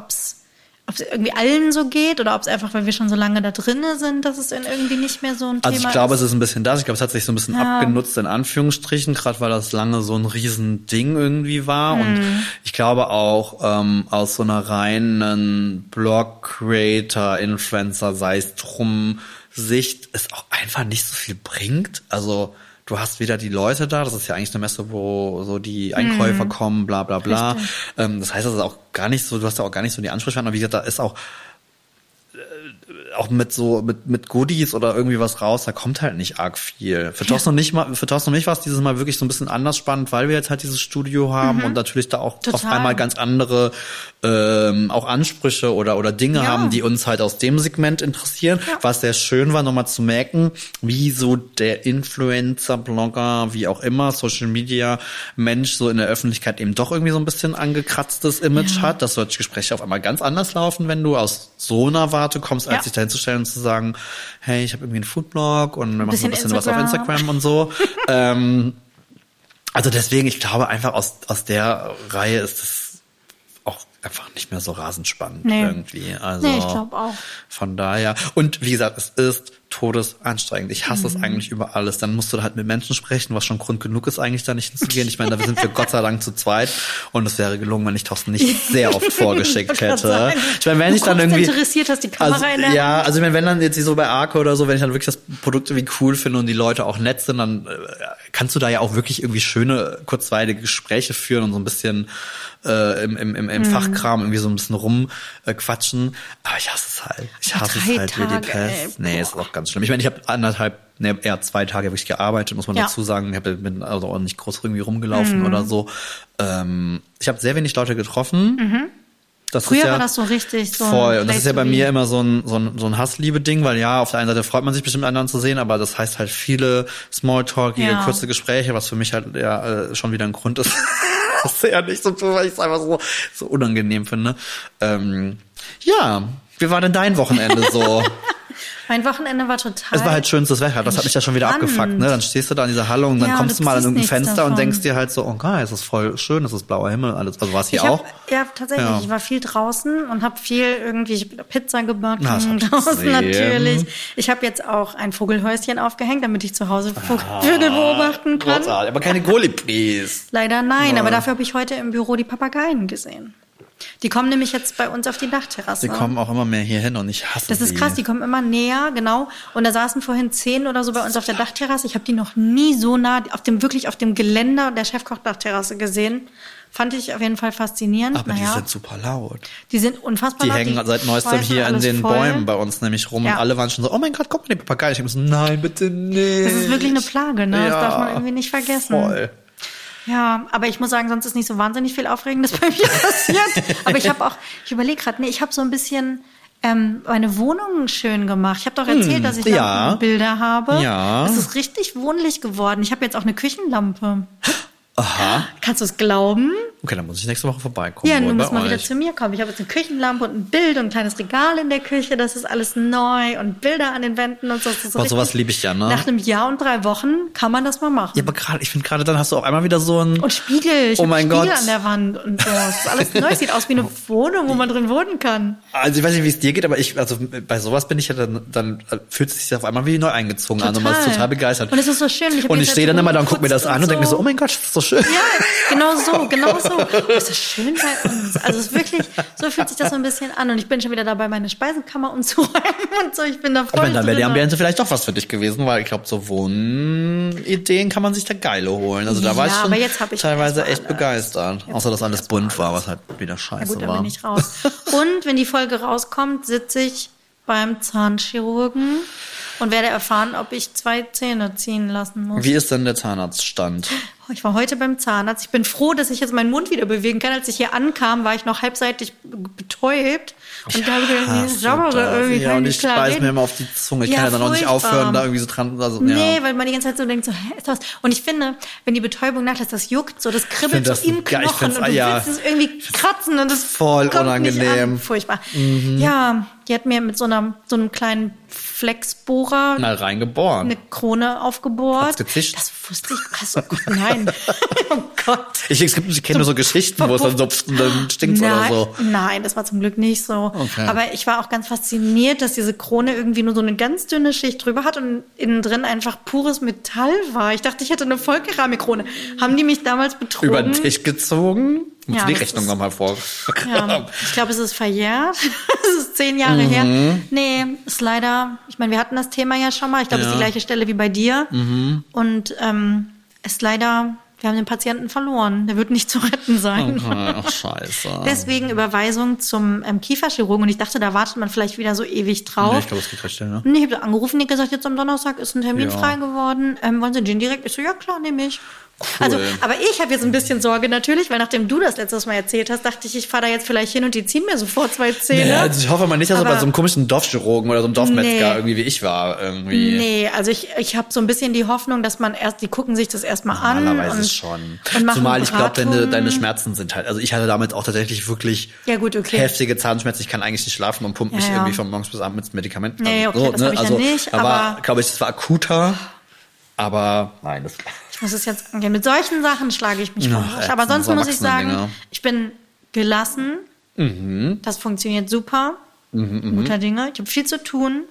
ob es irgendwie allen so geht oder ob es einfach, weil wir schon so lange da drinnen sind, dass es dann irgendwie nicht mehr so ein Also Thema ich glaube, ist. es ist ein bisschen das. Ich glaube, es hat sich so ein bisschen Ja. abgenutzt, in Anführungsstrichen, gerade weil das lange so ein Riesending irgendwie war. Mhm. Und ich glaube auch ähm, aus so einer reinen Blog-Creator, Influencer, sei es drum, Sicht, es auch einfach nicht so viel bringt. Also du hast wieder die Leute da, das ist ja eigentlich eine Messe, wo so die Einkäufer kommen, bla bla bla. Mhm. Ähm, das heißt, das ist auch gar nicht so, du hast ja auch gar nicht so die Ansprechpartner. Wie gesagt, da ist auch auch mit so mit mit Goodies oder irgendwie was raus, da kommt halt nicht arg viel. Für Thorsten und nicht mal für Thorsten und mich war es dieses Mal wirklich so ein bisschen anders spannend, weil wir jetzt halt dieses Studio haben und natürlich da auch auf Total. einmal ganz andere ähm, auch Ansprüche oder oder Dinge Ja. haben, die uns halt aus dem Segment interessieren. Ja. Was sehr schön war, nochmal zu merken, wie so der Influencer, Blogger, wie auch immer, Social Media Mensch so in der Öffentlichkeit eben doch irgendwie so ein bisschen angekratztes Image Ja. hat, dass solche Gespräche auf einmal ganz anders laufen, wenn du aus so einer Warte kommst, als. Sich da hinzustellen und zu sagen, hey, ich habe irgendwie einen Foodblog und wir machen so ein Bisschen bisschen was auf Instagram. Instagram und so. ähm, also deswegen, ich glaube einfach aus, aus der Reihe ist es auch einfach nicht mehr so rasend spannend Nee. irgendwie. Also Nee, ich glaube auch. von daher. Und wie gesagt, es ist todesanstrengend. Ich hasse Mhm. es eigentlich über alles. Dann musst du halt mit Menschen sprechen, was schon Grund genug ist, eigentlich da nicht hinzugehen. Ich meine, da sind wir Gott sei Dank zu zweit. Und es wäre gelungen, wenn ich Thorsten nicht sehr oft vorgeschickt hätte. Ich meine, wenn du ich dann irgendwie. interessiert, hast die Kamera also, in der Ja, also ich meine, wenn dann jetzt so bei Arco oder so, wenn ich dann wirklich das Produkt irgendwie cool finde und die Leute auch nett sind, dann äh, kannst du da ja auch wirklich irgendwie schöne, kurzweilige Gespräche führen und so ein bisschen äh, im, im, im, im Mhm. Fachkram irgendwie so ein bisschen rumquatschen. Äh. Aber ich hasse es halt. Ich hasse es halt wie die Tage, Pest. ey, nee, ist auch ganz schlimm. Ich meine, ich habe anderthalb, nee, eher zwei Tage wirklich gearbeitet, muss man Ja. dazu sagen. Ich habe bin also auch nicht groß irgendwie rumgelaufen oder so. Ähm, ich habe sehr wenig Leute getroffen. Das Früher ja, war das so richtig so Voll. Und das ist ja bei be. mir immer so ein, so ein, so ein Hassliebe-Ding, weil ja, auf der einen Seite freut man sich bestimmt anderen zu sehen, aber das heißt halt viele Smalltalkige, Ja. kurze Gespräche, was für mich halt ja äh, schon wieder ein Grund ist, das ja nicht so tun, weil ich es einfach so, so unangenehm finde. Ähm, ja, wie war denn dein Wochenende so? Mein Wochenende war total. Es war halt schönstes Wetter, das hat mich ja schon wieder abgefuckt, ne? Dann stehst du da in dieser Halle und dann Ja, kommst du du mal an irgendein Fenster davon. und denkst dir halt so, oh geil, es ist voll schön, es ist blauer Himmel alles. Also war es hier Ich auch? hab, ja, tatsächlich. Ja. Ich war viel draußen und habe viel irgendwie ich hab Pizza gebacken Na, hab draußen natürlich. Ich habe jetzt auch ein Vogelhäuschen aufgehängt, damit ich zu Hause Vog- Vögel beobachten kann. Großartig, aber keine Kolibris. Leider nein, Ja. aber dafür habe ich heute im Büro die Papageien gesehen. Die kommen nämlich jetzt bei uns auf die Dachterrasse. Die kommen auch immer mehr hier hin und ich hasse Das ist sie. krass, die kommen immer näher, genau. Und da saßen vorhin zehn oder so bei uns auf der Dachterrasse. Ich habe die noch nie so nah auf dem wirklich auf dem Geländer der Chefkoch-Dachterrasse gesehen. Fand ich auf jeden Fall faszinierend. Aber die naja, sind super laut. die sind unfassbar Die laut. hängen seit neuestem hier in alles den voll. Bäumen bei uns nämlich rum Ja. und alle waren schon so, oh mein Gott, guck mal, die Papageien. Ich hab so, nein, bitte nicht. Das ist wirklich eine Plage, ne? Das Ja, darf man irgendwie nicht vergessen. Voll. Ja, aber ich muss sagen, sonst ist nicht so wahnsinnig viel Aufregendes bei mir passiert. aber ich habe auch, ich überlege gerade, nee, ich habe so ein bisschen ähm, meine Wohnung schön gemacht. Ich habe doch erzählt, dass ich Hm, ja. Lampenbilder habe. Ja. Es ist richtig wohnlich geworden. Ich habe jetzt auch eine Küchenlampe. Aha. Kannst du es glauben? Okay, dann muss ich nächste Woche vorbeikommen. Ja, du musst mal wieder euch. zu mir kommen. Ich habe jetzt eine Küchenlampe und ein Bild und ein kleines Regal in der Küche. Das ist alles neu und Bilder an den Wänden und so. So Aber sowas liebe ich ja, ne? Nach einem Jahr und drei Wochen kann man das mal machen. Ja, aber gerade, ich finde gerade dann hast du auf einmal wieder so ein. Und Spiegel, ich Oh mein Spiegel Gott. an der Wand und so. Das ist alles neu, sieht aus wie eine Wohnung, wo man drin wohnen kann. Also ich weiß nicht, wie es dir geht, aber ich, also bei sowas bin ich ja dann, dann fühlt es sich auf einmal wie neu eingezogen an und man ist total begeistert. Und es ist so schön. Ich und ich stehe dann immer da und guck mir das an und denke mir so, oh mein Gott, das ist so schön. Ja, genau so, genau so. Oh, ist das schön bei uns. Also es ist wirklich, so fühlt sich das so ein bisschen an. Und ich bin schon wieder dabei, meine Speisekammer umzuräumen und so. Ich bin da voll Aber dann wäre die. Ambiente vielleicht doch was für dich gewesen, weil ich glaube, so Wohnideen kann man sich da geile holen. Also da war ich Ja, schon aber jetzt hab ich teilweise echt begeistert. Außer, dass alles bunt war, was halt wieder scheiße Na gut, war. bin ich raus. Und wenn die Folge rauskommt, sitze ich beim Zahnchirurgen und werde erfahren, ob ich zwei Zähne ziehen lassen muss. Wie ist denn der Zahnarztstand? Ich war heute beim Zahnarzt. Ich bin froh, dass ich jetzt meinen Mund wieder bewegen kann. Als ich hier ankam, war ich noch halbseitig betäubt. Und da habe ich gedacht, nee, Hasse sauber, das. irgendwie ja, und ich ich beiß mir immer auf die Zunge. Ich Ja, kann ja dann auch nicht aufhören, da irgendwie so dran. Also, Nee, ja. weil man die ganze Zeit so denkt, so, hä, ist das? Und ich finde, wenn die Betäubung nachlässt, das juckt so, das kribbelt das so im. Ich Knochen find's- und du ja. willst es irgendwie kratzen und es Voll kommt unangenehm. Mhm. Nicht an. Furchtbar. Ja, die hat mir mit so, einer, so einem kleinen Flexbohrer Mal reingeboren. eine Krone aufgebohrt. Hat's gezischt? Das wusste ich. Also, Gott, nein. oh Gott. Ich, gibt, ich kenne nur so Geschichten, wo es dann so und dann stinkt's oder Nein, so. nein, das war zum Glück nicht so. Okay. Aber ich war auch ganz fasziniert, dass diese Krone irgendwie nur so eine ganz dünne Schicht drüber hat und innen drin einfach pures Metall war. Ich dachte, ich hätte eine Vollkeramikkrone. Haben die mich damals betrogen? Über den Tisch gezogen. Muss Ja, die Rechnung nochmal vor. Ja, ich glaube, es ist verjährt. Es ist zehn Jahre her. Mhm. Nee, ist leider, ich meine, wir hatten das Thema ja schon mal. Ich glaube, es ist die Ja. gleiche Stelle wie bei dir. Mhm. Und ähm, ist leider, wir haben den Patienten verloren. Der wird nicht zu retten sein. Ach, scheiße. Deswegen Überweisung zum ähm, Kieferchirurgen. Und ich dachte, da wartet man vielleicht wieder so ewig Nee, drauf. ich glaube, es geht recht schnell, ne? Nee, ich habe angerufen, die gesagt, jetzt am Donnerstag ist ein Termin Ja. frei geworden. Ähm, wollen Sie den direkt? Ich so, ja klar, nehme ich. Also, aber ich habe jetzt ein bisschen Sorge natürlich, weil nachdem du das letztes Mal erzählt hast, dachte ich, ich fahre da jetzt vielleicht hin und die ziehen mir sofort zwei Zähne. Nee, also ich hoffe mal nicht, dass er Aber- bei so einem komischen Dorfchirurgen oder so einem Dorfmetzger Nee. irgendwie wie ich war. Irgendwie. Nee, also ich, ich habe so ein bisschen die Hoffnung, dass man erst, die gucken sich das erstmal an. Normalerweise und, schon. Und Zumal ich glaube, deine, deine Schmerzen sind halt. Also ich hatte damit auch tatsächlich wirklich Ja, gut, okay. heftige Zahnschmerzen. Ich kann eigentlich nicht schlafen und pumpe mich Ja, ja. irgendwie von morgens bis abends mit Medikamenten. Nee, okay, das hab ich ja also, nicht, da war, aber- glaube ich, das war akuter. Aber nein, das Ich muss es jetzt angehen. Mit solchen Sachen schlage ich mich Arsch. Aber sonst so muss ich sagen, Erwachsene-Dinger. ich bin gelassen. Mhm. Das funktioniert super. Guter Dinge. Ich habe viel zu tun.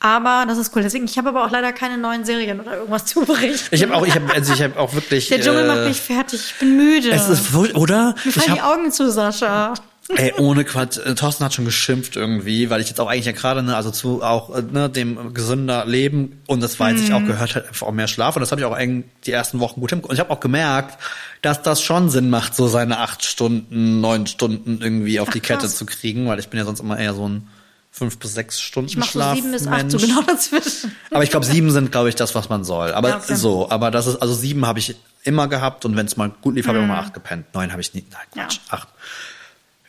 Aber das ist cool. Deswegen, ich habe aber auch leider keine neuen Serien oder irgendwas zu berichten. Ich habe auch, ich habe, also ich habe auch wirklich. Der Dschungel äh, macht mich fertig. Ich bin müde. Es ist wohl, oder? Mir Ich fallen die hab, Augen zu, Sascha. Ey, ohne Quatsch. äh, Thorsten hat schon geschimpft irgendwie, weil ich jetzt auch eigentlich ja gerade, ne, also zu auch äh, ne, dem gesünder Leben und das weiß ich auch Mhm. gehört halt einfach auch mehr Schlaf und das habe ich auch eng die ersten Wochen gut hinbekommen. Und ich habe auch gemerkt, dass das schon Sinn macht, so seine acht Stunden, neun Stunden irgendwie auf Ach, die Kette krass. zu kriegen, weil ich bin ja sonst immer eher so ein fünf bis sechs Stunden Ich mache so Schlaf. sieben bis acht, so genau dazwischen. Aber ich glaube, sieben sind, glaube ich, das, was man soll. Aber Ja, okay. so, aber das ist, also sieben habe ich immer gehabt und wenn es mal gut lief, habe ich auch mal acht gepennt. Neun habe ich nie, nein, Quatsch, Ja. acht.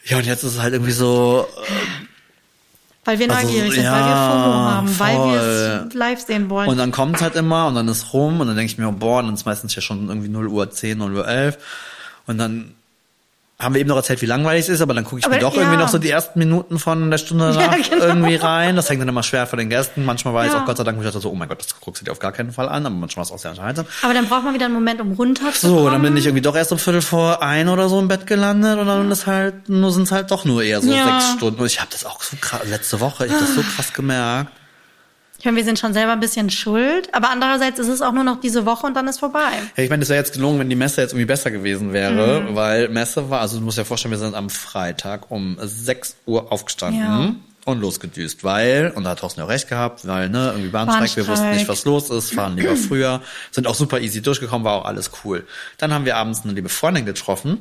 Ja, und jetzt ist es halt irgendwie so, Weil wir Also, neugierig sind, weil wir ja, FOMO haben, weil wir voll. es live sehen wollen. und dann kommt halt immer und dann ist rum und dann denke ich mir, oh, boah, dann ist meistens ja schon irgendwie 0 Uhr 10, 0 Uhr 11 und dann haben wir eben noch erzählt, wie langweilig es ist, aber dann gucke ich Aber mir doch ja. irgendwie noch so die ersten Minuten von der Stunde Ja, nach genau. irgendwie rein. Das hängt dann immer schwer von den Gästen. Manchmal war ich Ja. auch Gott sei Dank, wo ich dachte so, oh mein Gott, das guckst du dir auf gar keinen Fall an, aber manchmal war es auch sehr unterhaltsam. Aber dann braucht man wieder einen Moment, um runterzukommen. So, dann bin ich irgendwie doch erst um Viertel vor ein oder so im Bett gelandet und dann ist halt, nur sind es halt doch nur eher so sechs Stunden. Und ich habe das auch so krass, letzte Woche, ich hab das so krass gemerkt. Ich meine, wir sind schon selber ein bisschen schuld, aber andererseits ist es auch nur noch diese Woche und dann ist vorbei. Ja, ich meine, es wäre jetzt gelungen, wenn die Messe jetzt irgendwie besser gewesen wäre, Mhm. weil Messe war, also du musst dir vorstellen, wir sind am Freitag um 6 Uhr aufgestanden Ja. und losgedüst, weil, und da hat Thorsten ja auch recht gehabt, weil, ne, irgendwie Bahnstreik, wir wussten nicht, Bahnstreik. was los ist, fahren lieber früher, sind auch super easy durchgekommen, war auch alles cool. Dann haben wir abends eine liebe Freundin getroffen,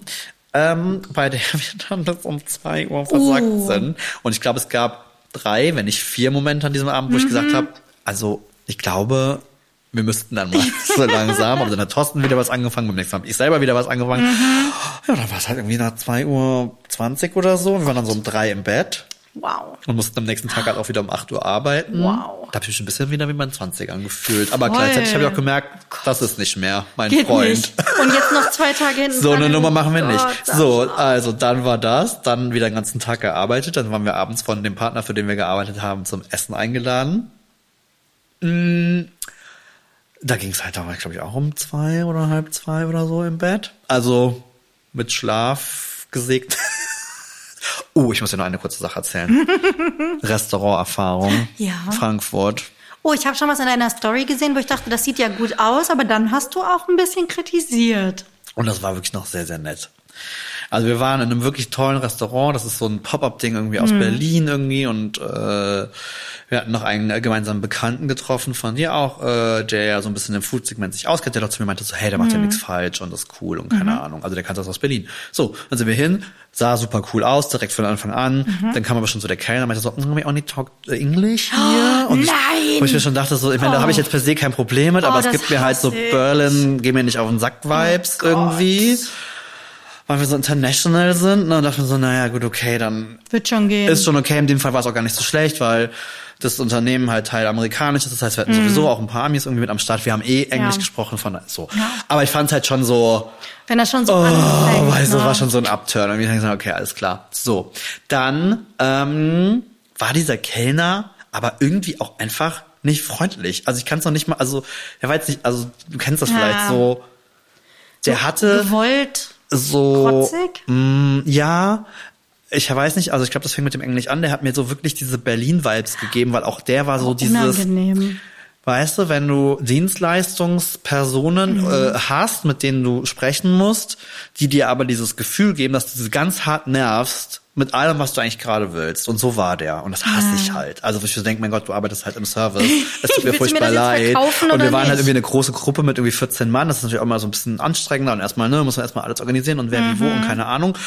ähm, bei der wir dann bis um 2 Uhr versagt Uh. sind. Und ich glaube, es gab drei, wenn nicht vier Momente an diesem Abend, wo ich Mhm. gesagt habe, also ich glaube, wir müssten dann mal so langsam, aber dann hat Thorsten wieder was angefangen, beim nächsten Mal habe ich selber wieder was angefangen. Mhm. Ja, dann war es halt irgendwie nach 2 Uhr 20 oder so. Wir waren dann so um drei im Bett Wow. und mussten am nächsten Tag halt auch wieder um 8 Uhr arbeiten. Wow. Da habe ich mich ein bisschen wieder wie bei den 20ern gefühlt. Aber Voll. gleichzeitig habe ich auch gemerkt, das ist nicht mehr mein Geht Freund. nicht. Und jetzt noch zwei Tage hinten. So eine Nummer machen wir nicht. Gott, So, also dann war das, dann wieder den ganzen Tag gearbeitet, dann waren wir abends von dem Partner, für den wir gearbeitet haben, zum Essen eingeladen. Mm, Da ging es halt, da war ich glaube ich auch um zwei oder halb zwei oder so im Bett. Also mit Schlaf gesägt. Oh, ich muss dir noch eine kurze Sache erzählen. Restauranterfahrung. Ja. Frankfurt. Oh, ich habe schon was in deiner Story gesehen, wo ich dachte, das sieht ja gut aus, aber dann hast du auch ein bisschen kritisiert. Und das war wirklich noch sehr, sehr nett. Also wir waren in einem wirklich tollen Restaurant, das ist so ein Pop-up-Ding irgendwie aus Berlin irgendwie und äh, wir hatten noch einen gemeinsamen Bekannten getroffen von dir auch, äh, der ja so ein bisschen im Food-Segment sich auskennt, der doch zu mir meinte so, hey, der macht ja nichts falsch und das ist cool und keine Ahnung. Also der kannte das aus Berlin. So, dann sind wir hin, sah super cool aus, direkt von Anfang an. Dann kam aber schon so der Kellner, meinte so, mm, we only talk English hier. und ich, nein! wo ich mir schon dachte so, ich meine, da habe ich jetzt per se kein Problem mit, Oh, aber es gibt mir halt so ich. Berlin, geh mir nicht auf den Sack-Vibes Oh Gott. Weil wir so international sind. Ne, und dachte mir so, naja, gut, okay, dann Wird schon gehen. ist schon okay. In dem Fall war es auch gar nicht so schlecht, weil das Unternehmen halt Teil amerikanisch ist. Das heißt, wir hatten sowieso auch ein paar Amis irgendwie mit am Start. Wir haben eh Englisch. Ja. gesprochen von so. Ja. Aber ich fand es halt schon so, Wenn das schon so oh, anfängt. weißt ne? war schon so ein Upturn. Und ich dachte, okay, alles klar. So, dann ähm, war dieser Kellner aber irgendwie auch einfach nicht freundlich. Also ich kann es noch nicht mal, also er jetzt nicht, also du kennst das Ja. vielleicht so. Der hatte Gewollt. So Trotzig? Mm, ja ich weiß nicht also ich glaube das fing mit dem Englisch an der hat mir so wirklich diese Berlin Vibes gegeben weil auch der war so dieses Unangenehm. Weißt du wenn du Dienstleistungspersonen Mhm. äh, hast mit denen du sprechen musst die dir aber dieses Gefühl geben dass du sie ganz hart nervst mit allem, was du eigentlich gerade willst. Und so war der. Und das hasse ich halt. Also, ich denke, mein Gott, du arbeitest halt im Service. Es tut mir mir furchtbar jetzt leid. Und wir waren halt nicht? irgendwie eine große Gruppe mit irgendwie 14 Mann. Das ist natürlich auch mal so ein bisschen anstrengender. Und erstmal, ne, muss man erstmal alles organisieren und wer wie wo Mhm. und keine Ahnung.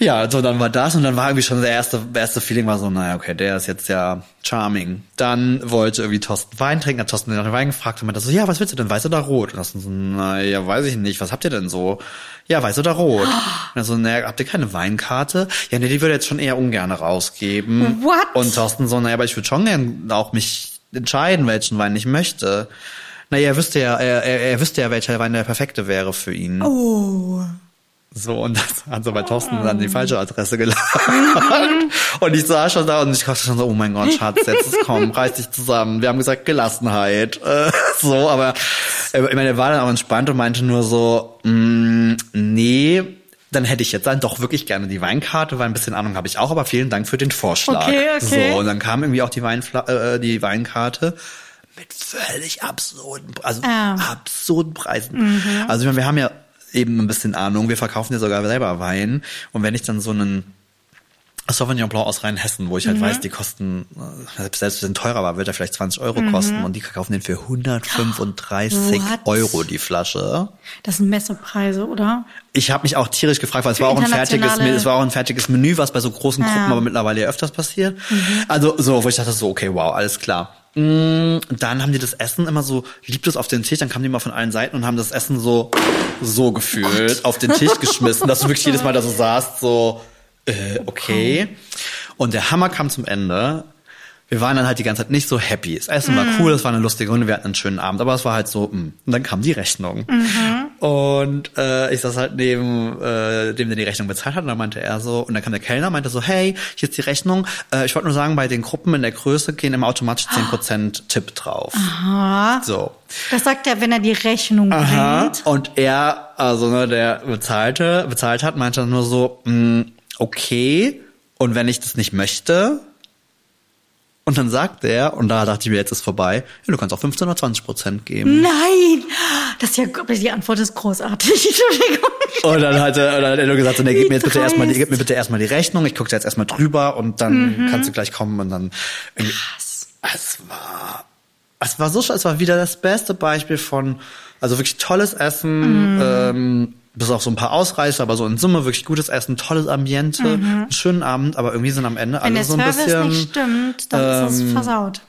Ja, so dann war das und dann war irgendwie schon der erste, erste Feeling war so, naja, okay, der ist jetzt ja charming. Dann wollte irgendwie Thorsten Wein trinken, hat Thorsten dem Wein gefragt und meinte so, ja, was willst du denn, weiß oder rot? Und Thorsten so, naja, weiß ich nicht, was habt ihr denn so? Ja, weiß oder rot? Und er so, naja, habt ihr keine Weinkarte? Ja, nee, die würde jetzt schon eher ungern rausgeben. What? Und Thorsten so, naja, aber ich würde schon gern auch mich entscheiden, welchen Wein ich möchte. Naja, er wüsste ja, er, er, er wüsste ja, welcher Wein der perfekte wäre für ihn. Oh. So, und das hat so bei Thorsten dann die falsche Adresse geladen. und ich saß schon da und ich dachte schon so, oh mein Gott, Schatz, jetzt ist komm, reiß dich zusammen. Wir haben gesagt, Gelassenheit. Äh, so, aber äh, ich meine, er war dann auch entspannt und meinte nur so, mm, nee, dann hätte ich jetzt dann doch wirklich gerne die Weinkarte, weil ein bisschen Ahnung habe ich auch, aber vielen Dank für den Vorschlag. Okay, okay. So, und dann kam irgendwie auch die, Weinfla äh, die Weinkarte mit völlig absurden, also Ah. absurden Preisen. Also ich meine, wir haben ja eben ein bisschen Ahnung, wir verkaufen ja sogar selber Wein und wenn ich dann so einen Sauvignon Blanc aus Rheinhessen, wo ich halt weiß, die kosten, äh, selbst wenn es teurer war, wird er vielleicht 20 Euro kosten und die kaufen den für 135 What? Euro die Flasche. Das sind Messepreise, oder? Ich habe mich auch tierisch gefragt, weil es war auch ein fertiges, es war auch ein fertiges Menü, was bei so großen Gruppen Ja. Mhm. aber mittlerweile ja öfters passiert. Also so, wo ich dachte so, okay, wow, alles klar. Mm, Dann haben die das Essen immer so, liebt es auf den Tisch, dann kamen die mal von allen Seiten und haben das Essen so, so gefühlt auf den Tisch geschmissen, dass du wirklich jedes Mal da so saßt, so, äh, okay. Und der Hammer kam zum Ende. Wir waren dann halt die ganze Zeit nicht so happy. Das Essen war cool, es war eine lustige Runde, wir hatten einen schönen Abend, aber es war halt so, mh. und dann kam die Rechnung. Und äh, ich saß halt neben äh, dem, der die Rechnung bezahlt hat, und dann meinte er so, und dann kam der Kellner, meinte so, hey, hier ist die Rechnung. Äh, ich wollte nur sagen, bei den Gruppen in der Größe gehen immer automatisch 10% Tipp drauf. Aha. So. Das sagt er, wenn er die Rechnung Aha. bringt. Und er, also ne, der bezahlte, bezahlt hat, meinte dann nur so, mh, okay, und wenn ich das nicht möchte, und dann sagt er, und da dachte ich mir, jetzt ist vorbei, ja, du kannst auch 15 oder 20 Prozent geben. Nein! Das ist ja, die Antwort ist großartig. Und dann hat er, dann hat er nur gesagt, nee, gib mir jetzt bitte erstmal gib mir bitte erstmal die Rechnung, ich gucke jetzt erstmal drüber und dann Mhm. kannst du gleich kommen und dann irgendwie. Es war, es war so, sch- es war wieder das beste Beispiel von, also wirklich tolles Essen, Mhm. ähm, bis auf so ein paar Ausreißer, aber so in Summe wirklich gutes Essen, tolles Ambiente, einen schönen Abend, aber irgendwie sind am Ende Mhm. Wenn alle der so ein Service bisschen, nicht stimmt, dann ist ähm, es versaut.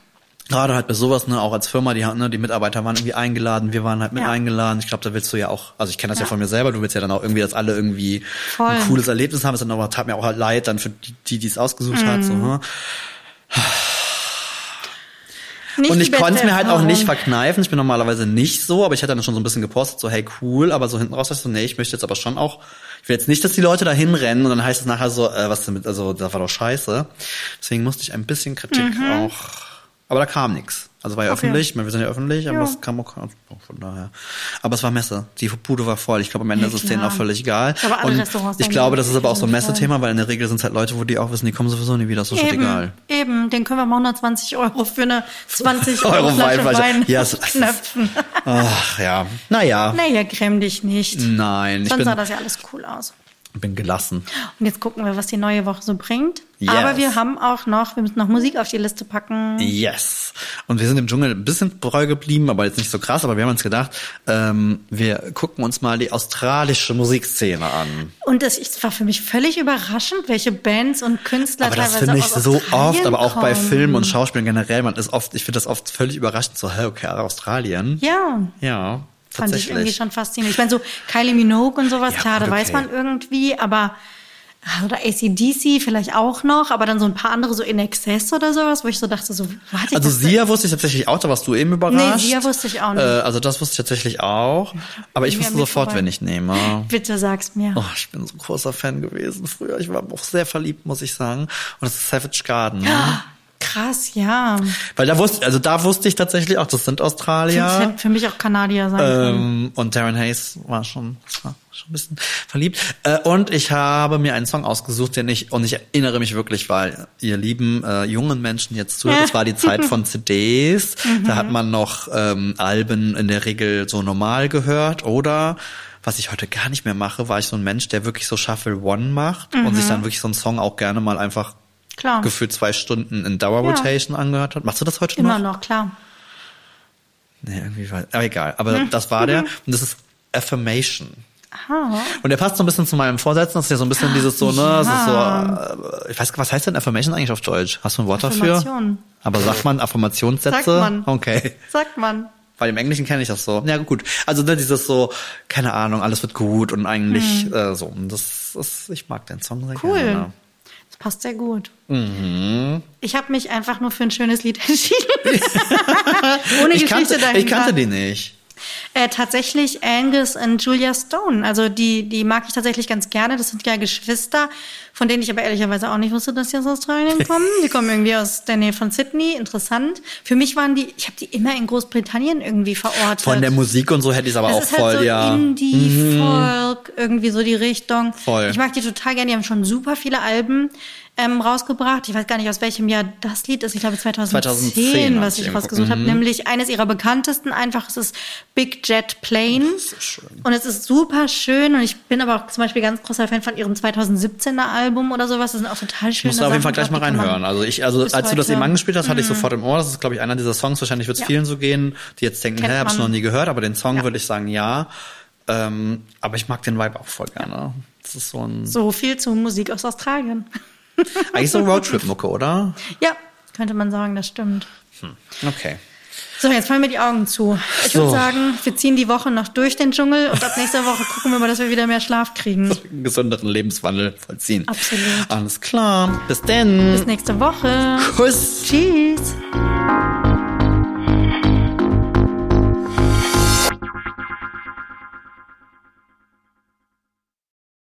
gerade halt bei sowas, ne, auch als Firma, die, ne, die Mitarbeiter waren irgendwie eingeladen, wir waren halt mit Ja. eingeladen. Ich glaube, da willst du ja auch, also ich kenne das ja. Ja. von mir selber, du willst ja dann auch irgendwie, dass alle irgendwie Voll. ein cooles Erlebnis haben. Es tat mir auch halt leid dann für die, die es ausgesucht hat. Mhm. So, ne? Nicht Und ich konnte es mir halt auch nicht verkneifen. Ich bin normalerweise nicht so, aber ich hatte dann schon so ein bisschen gepostet, so hey cool, aber so hinten raus dachte ich so, nee, ich möchte jetzt aber schon auch, ich will jetzt nicht, dass die Leute da hinrennen und dann heißt es nachher so, äh, was damit, also das war doch scheiße. Deswegen musste ich ein bisschen Kritik auch, aber da kam nichts. Also war ja. Okay. öffentlich, wir sind ja öffentlich, aber Ja. es kam auch auch von daher. Aber es war Messe. Die Bude war voll. Ich glaube, am Ende Ja, ist es denen auch völlig egal. Ich glaube, alle und Restaurants ich glaube, das ist aber auch so ein. Messethema, weil in der Regel sind es halt Leute, wo die auch wissen, die kommen sowieso nie wieder, ist so shit Eben, egal. eben, den können wir mal 120 Euro für eine 20 Euro Flasche. Wein Ja, es- es ist- knöpfen. Ach ja. Naja. Naja, gräm dich nicht. Nein, ich Sonst sah das ja alles cool aus. Bin gelassen. Und jetzt gucken wir, was die neue Woche so bringt. Yes. Aber wir haben auch noch, wir müssen noch Musik auf die Liste packen. Yes. Und wir sind im Dschungel ein bisschen treu geblieben, aber jetzt nicht so krass. Aber wir haben uns gedacht, ähm, wir gucken uns mal die australische Musikszene an. Und es es war für mich völlig überraschend, welche Bands und Künstler Aber das finde ich so Australien oft, aber auch bei kommen. Filmen und Schauspielen generell. Man ist oft, ich finde das oft völlig überraschend. So, hä, okay, Australien. Ja, Ja, fand ich irgendwie schon faszinierend. Ich meine, so Kylie Minogue und sowas, Ja, klar, da gut, weiß okay. man irgendwie, aber oder ACDC vielleicht auch noch, aber dann so ein paar andere so in Excess oder sowas, wo ich so dachte, so, warte Also Sia wusste ich tatsächlich auch, da warst du eben überrascht. Nee, Sia wusste ich auch nicht. Äh, also das wusste ich tatsächlich auch. Aber ich wusste sofort, wenn ich nehme. Bitte sag's mir. Oh, ich bin so ein großer Fan gewesen früher. Ich war auch sehr verliebt, muss ich sagen. Und das ist Savage Garden. Krass, ja. Weil da wusste, also da wusste ich tatsächlich auch, das sind Das Australier. hätte für mich auch Kanadier sein können. Ähm, und Darren Hayes war schon, war schon ein bisschen verliebt. Äh, und ich habe mir einen Song ausgesucht, den ich, und ich erinnere mich wirklich, weil ihr lieben äh, jungen Menschen jetzt zuhört, das war die Zeit von CDs. Da hat man noch ähm, Alben in der Regel so normal gehört. Oder, was ich heute gar nicht mehr mache, war ich so ein Mensch, der wirklich so Shuffle One macht und sich dann wirklich so einen Song auch gerne mal einfach Klar. gefühlt zwei Stunden in Dauerrotation angehört hat. Machst du das heute Immer noch? noch, klar. Nee, irgendwie war, aber egal. Aber das war der. Und das ist Affirmation. Aha. Und der passt so ein bisschen zu meinem Vorsätzen. Das ist ja so ein bisschen dieses so, ne, ist so, äh, ich weiß, was heißt denn Affirmation eigentlich auf Deutsch? Hast du ein Wort dafür? Affirmation. Aber sagt man Affirmationssätze? Sagt man. Okay. Sagt man. Weil im Englischen kenne ich das so. Ja, gut. Also ne, dieses so, keine Ahnung, alles wird gut und eigentlich äh, so. Und das ist, ich mag den Song sehr Cool. gerne. Das passt sehr gut. Mhm. Ich habe mich einfach nur für ein schönes Lied entschieden. Ohne Ich Geschichte kannte, dahinter. ich kannte die nicht. Äh, tatsächlich Angus und Julia Stone. Also die, die mag ich tatsächlich ganz gerne. Das sind ja Geschwister, von denen ich aber ehrlicherweise auch nicht wusste, dass die aus Australien kommen. Die kommen irgendwie aus der Nähe von Sydney. Interessant. Für mich waren die, ich habe die immer in Großbritannien irgendwie verortet. Von der Musik und so hätte ich es aber das auch ist voll, halt so ja. Indie, Folk, irgendwie so die Richtung. Voll. Ich mag die total gerne. Die haben schon super viele Alben ähm, rausgebracht. Ich weiß gar nicht, aus welchem Jahr das Lied ist. Ich glaube 2010, 2010 was ich rausgesucht habe. Nämlich eines ihrer bekanntesten einfach. Es ist Big Jet Plane. so. Und es ist super schön. Und ich bin aber auch zum Beispiel ganz großer Fan von ihrem 2017er Album oder sowas. Das sind auch total schöne Musst du auf jeden Fall gleich mal reinhören. Also ich, also als du das heute- eben angespielt hast, hatte ich sofort im Ohr. Das ist, glaube ich, einer dieser Songs. Wahrscheinlich wird es Ja. vielen so gehen, die jetzt denken, Kennt hä, hab's noch nie gehört, aber den Song Ja. würde ich sagen, ja. Ähm, aber ich mag den Vibe auch voll gerne. Das ist so ein, So viel zu Musik aus Australien. Eigentlich so Roadtrip-Mucke, oder? ja, könnte man sagen, das stimmt. Okay. So, jetzt fallen mir die Augen zu. Ich So. würde sagen, wir ziehen die Woche noch durch den Dschungel und ab nächster Woche gucken wir mal, dass wir wieder mehr Schlaf kriegen. einen gesünderen Lebenswandel vollziehen. Absolut. Alles klar. Bis denn. Bis nächste Woche. Kuss. Tschüss.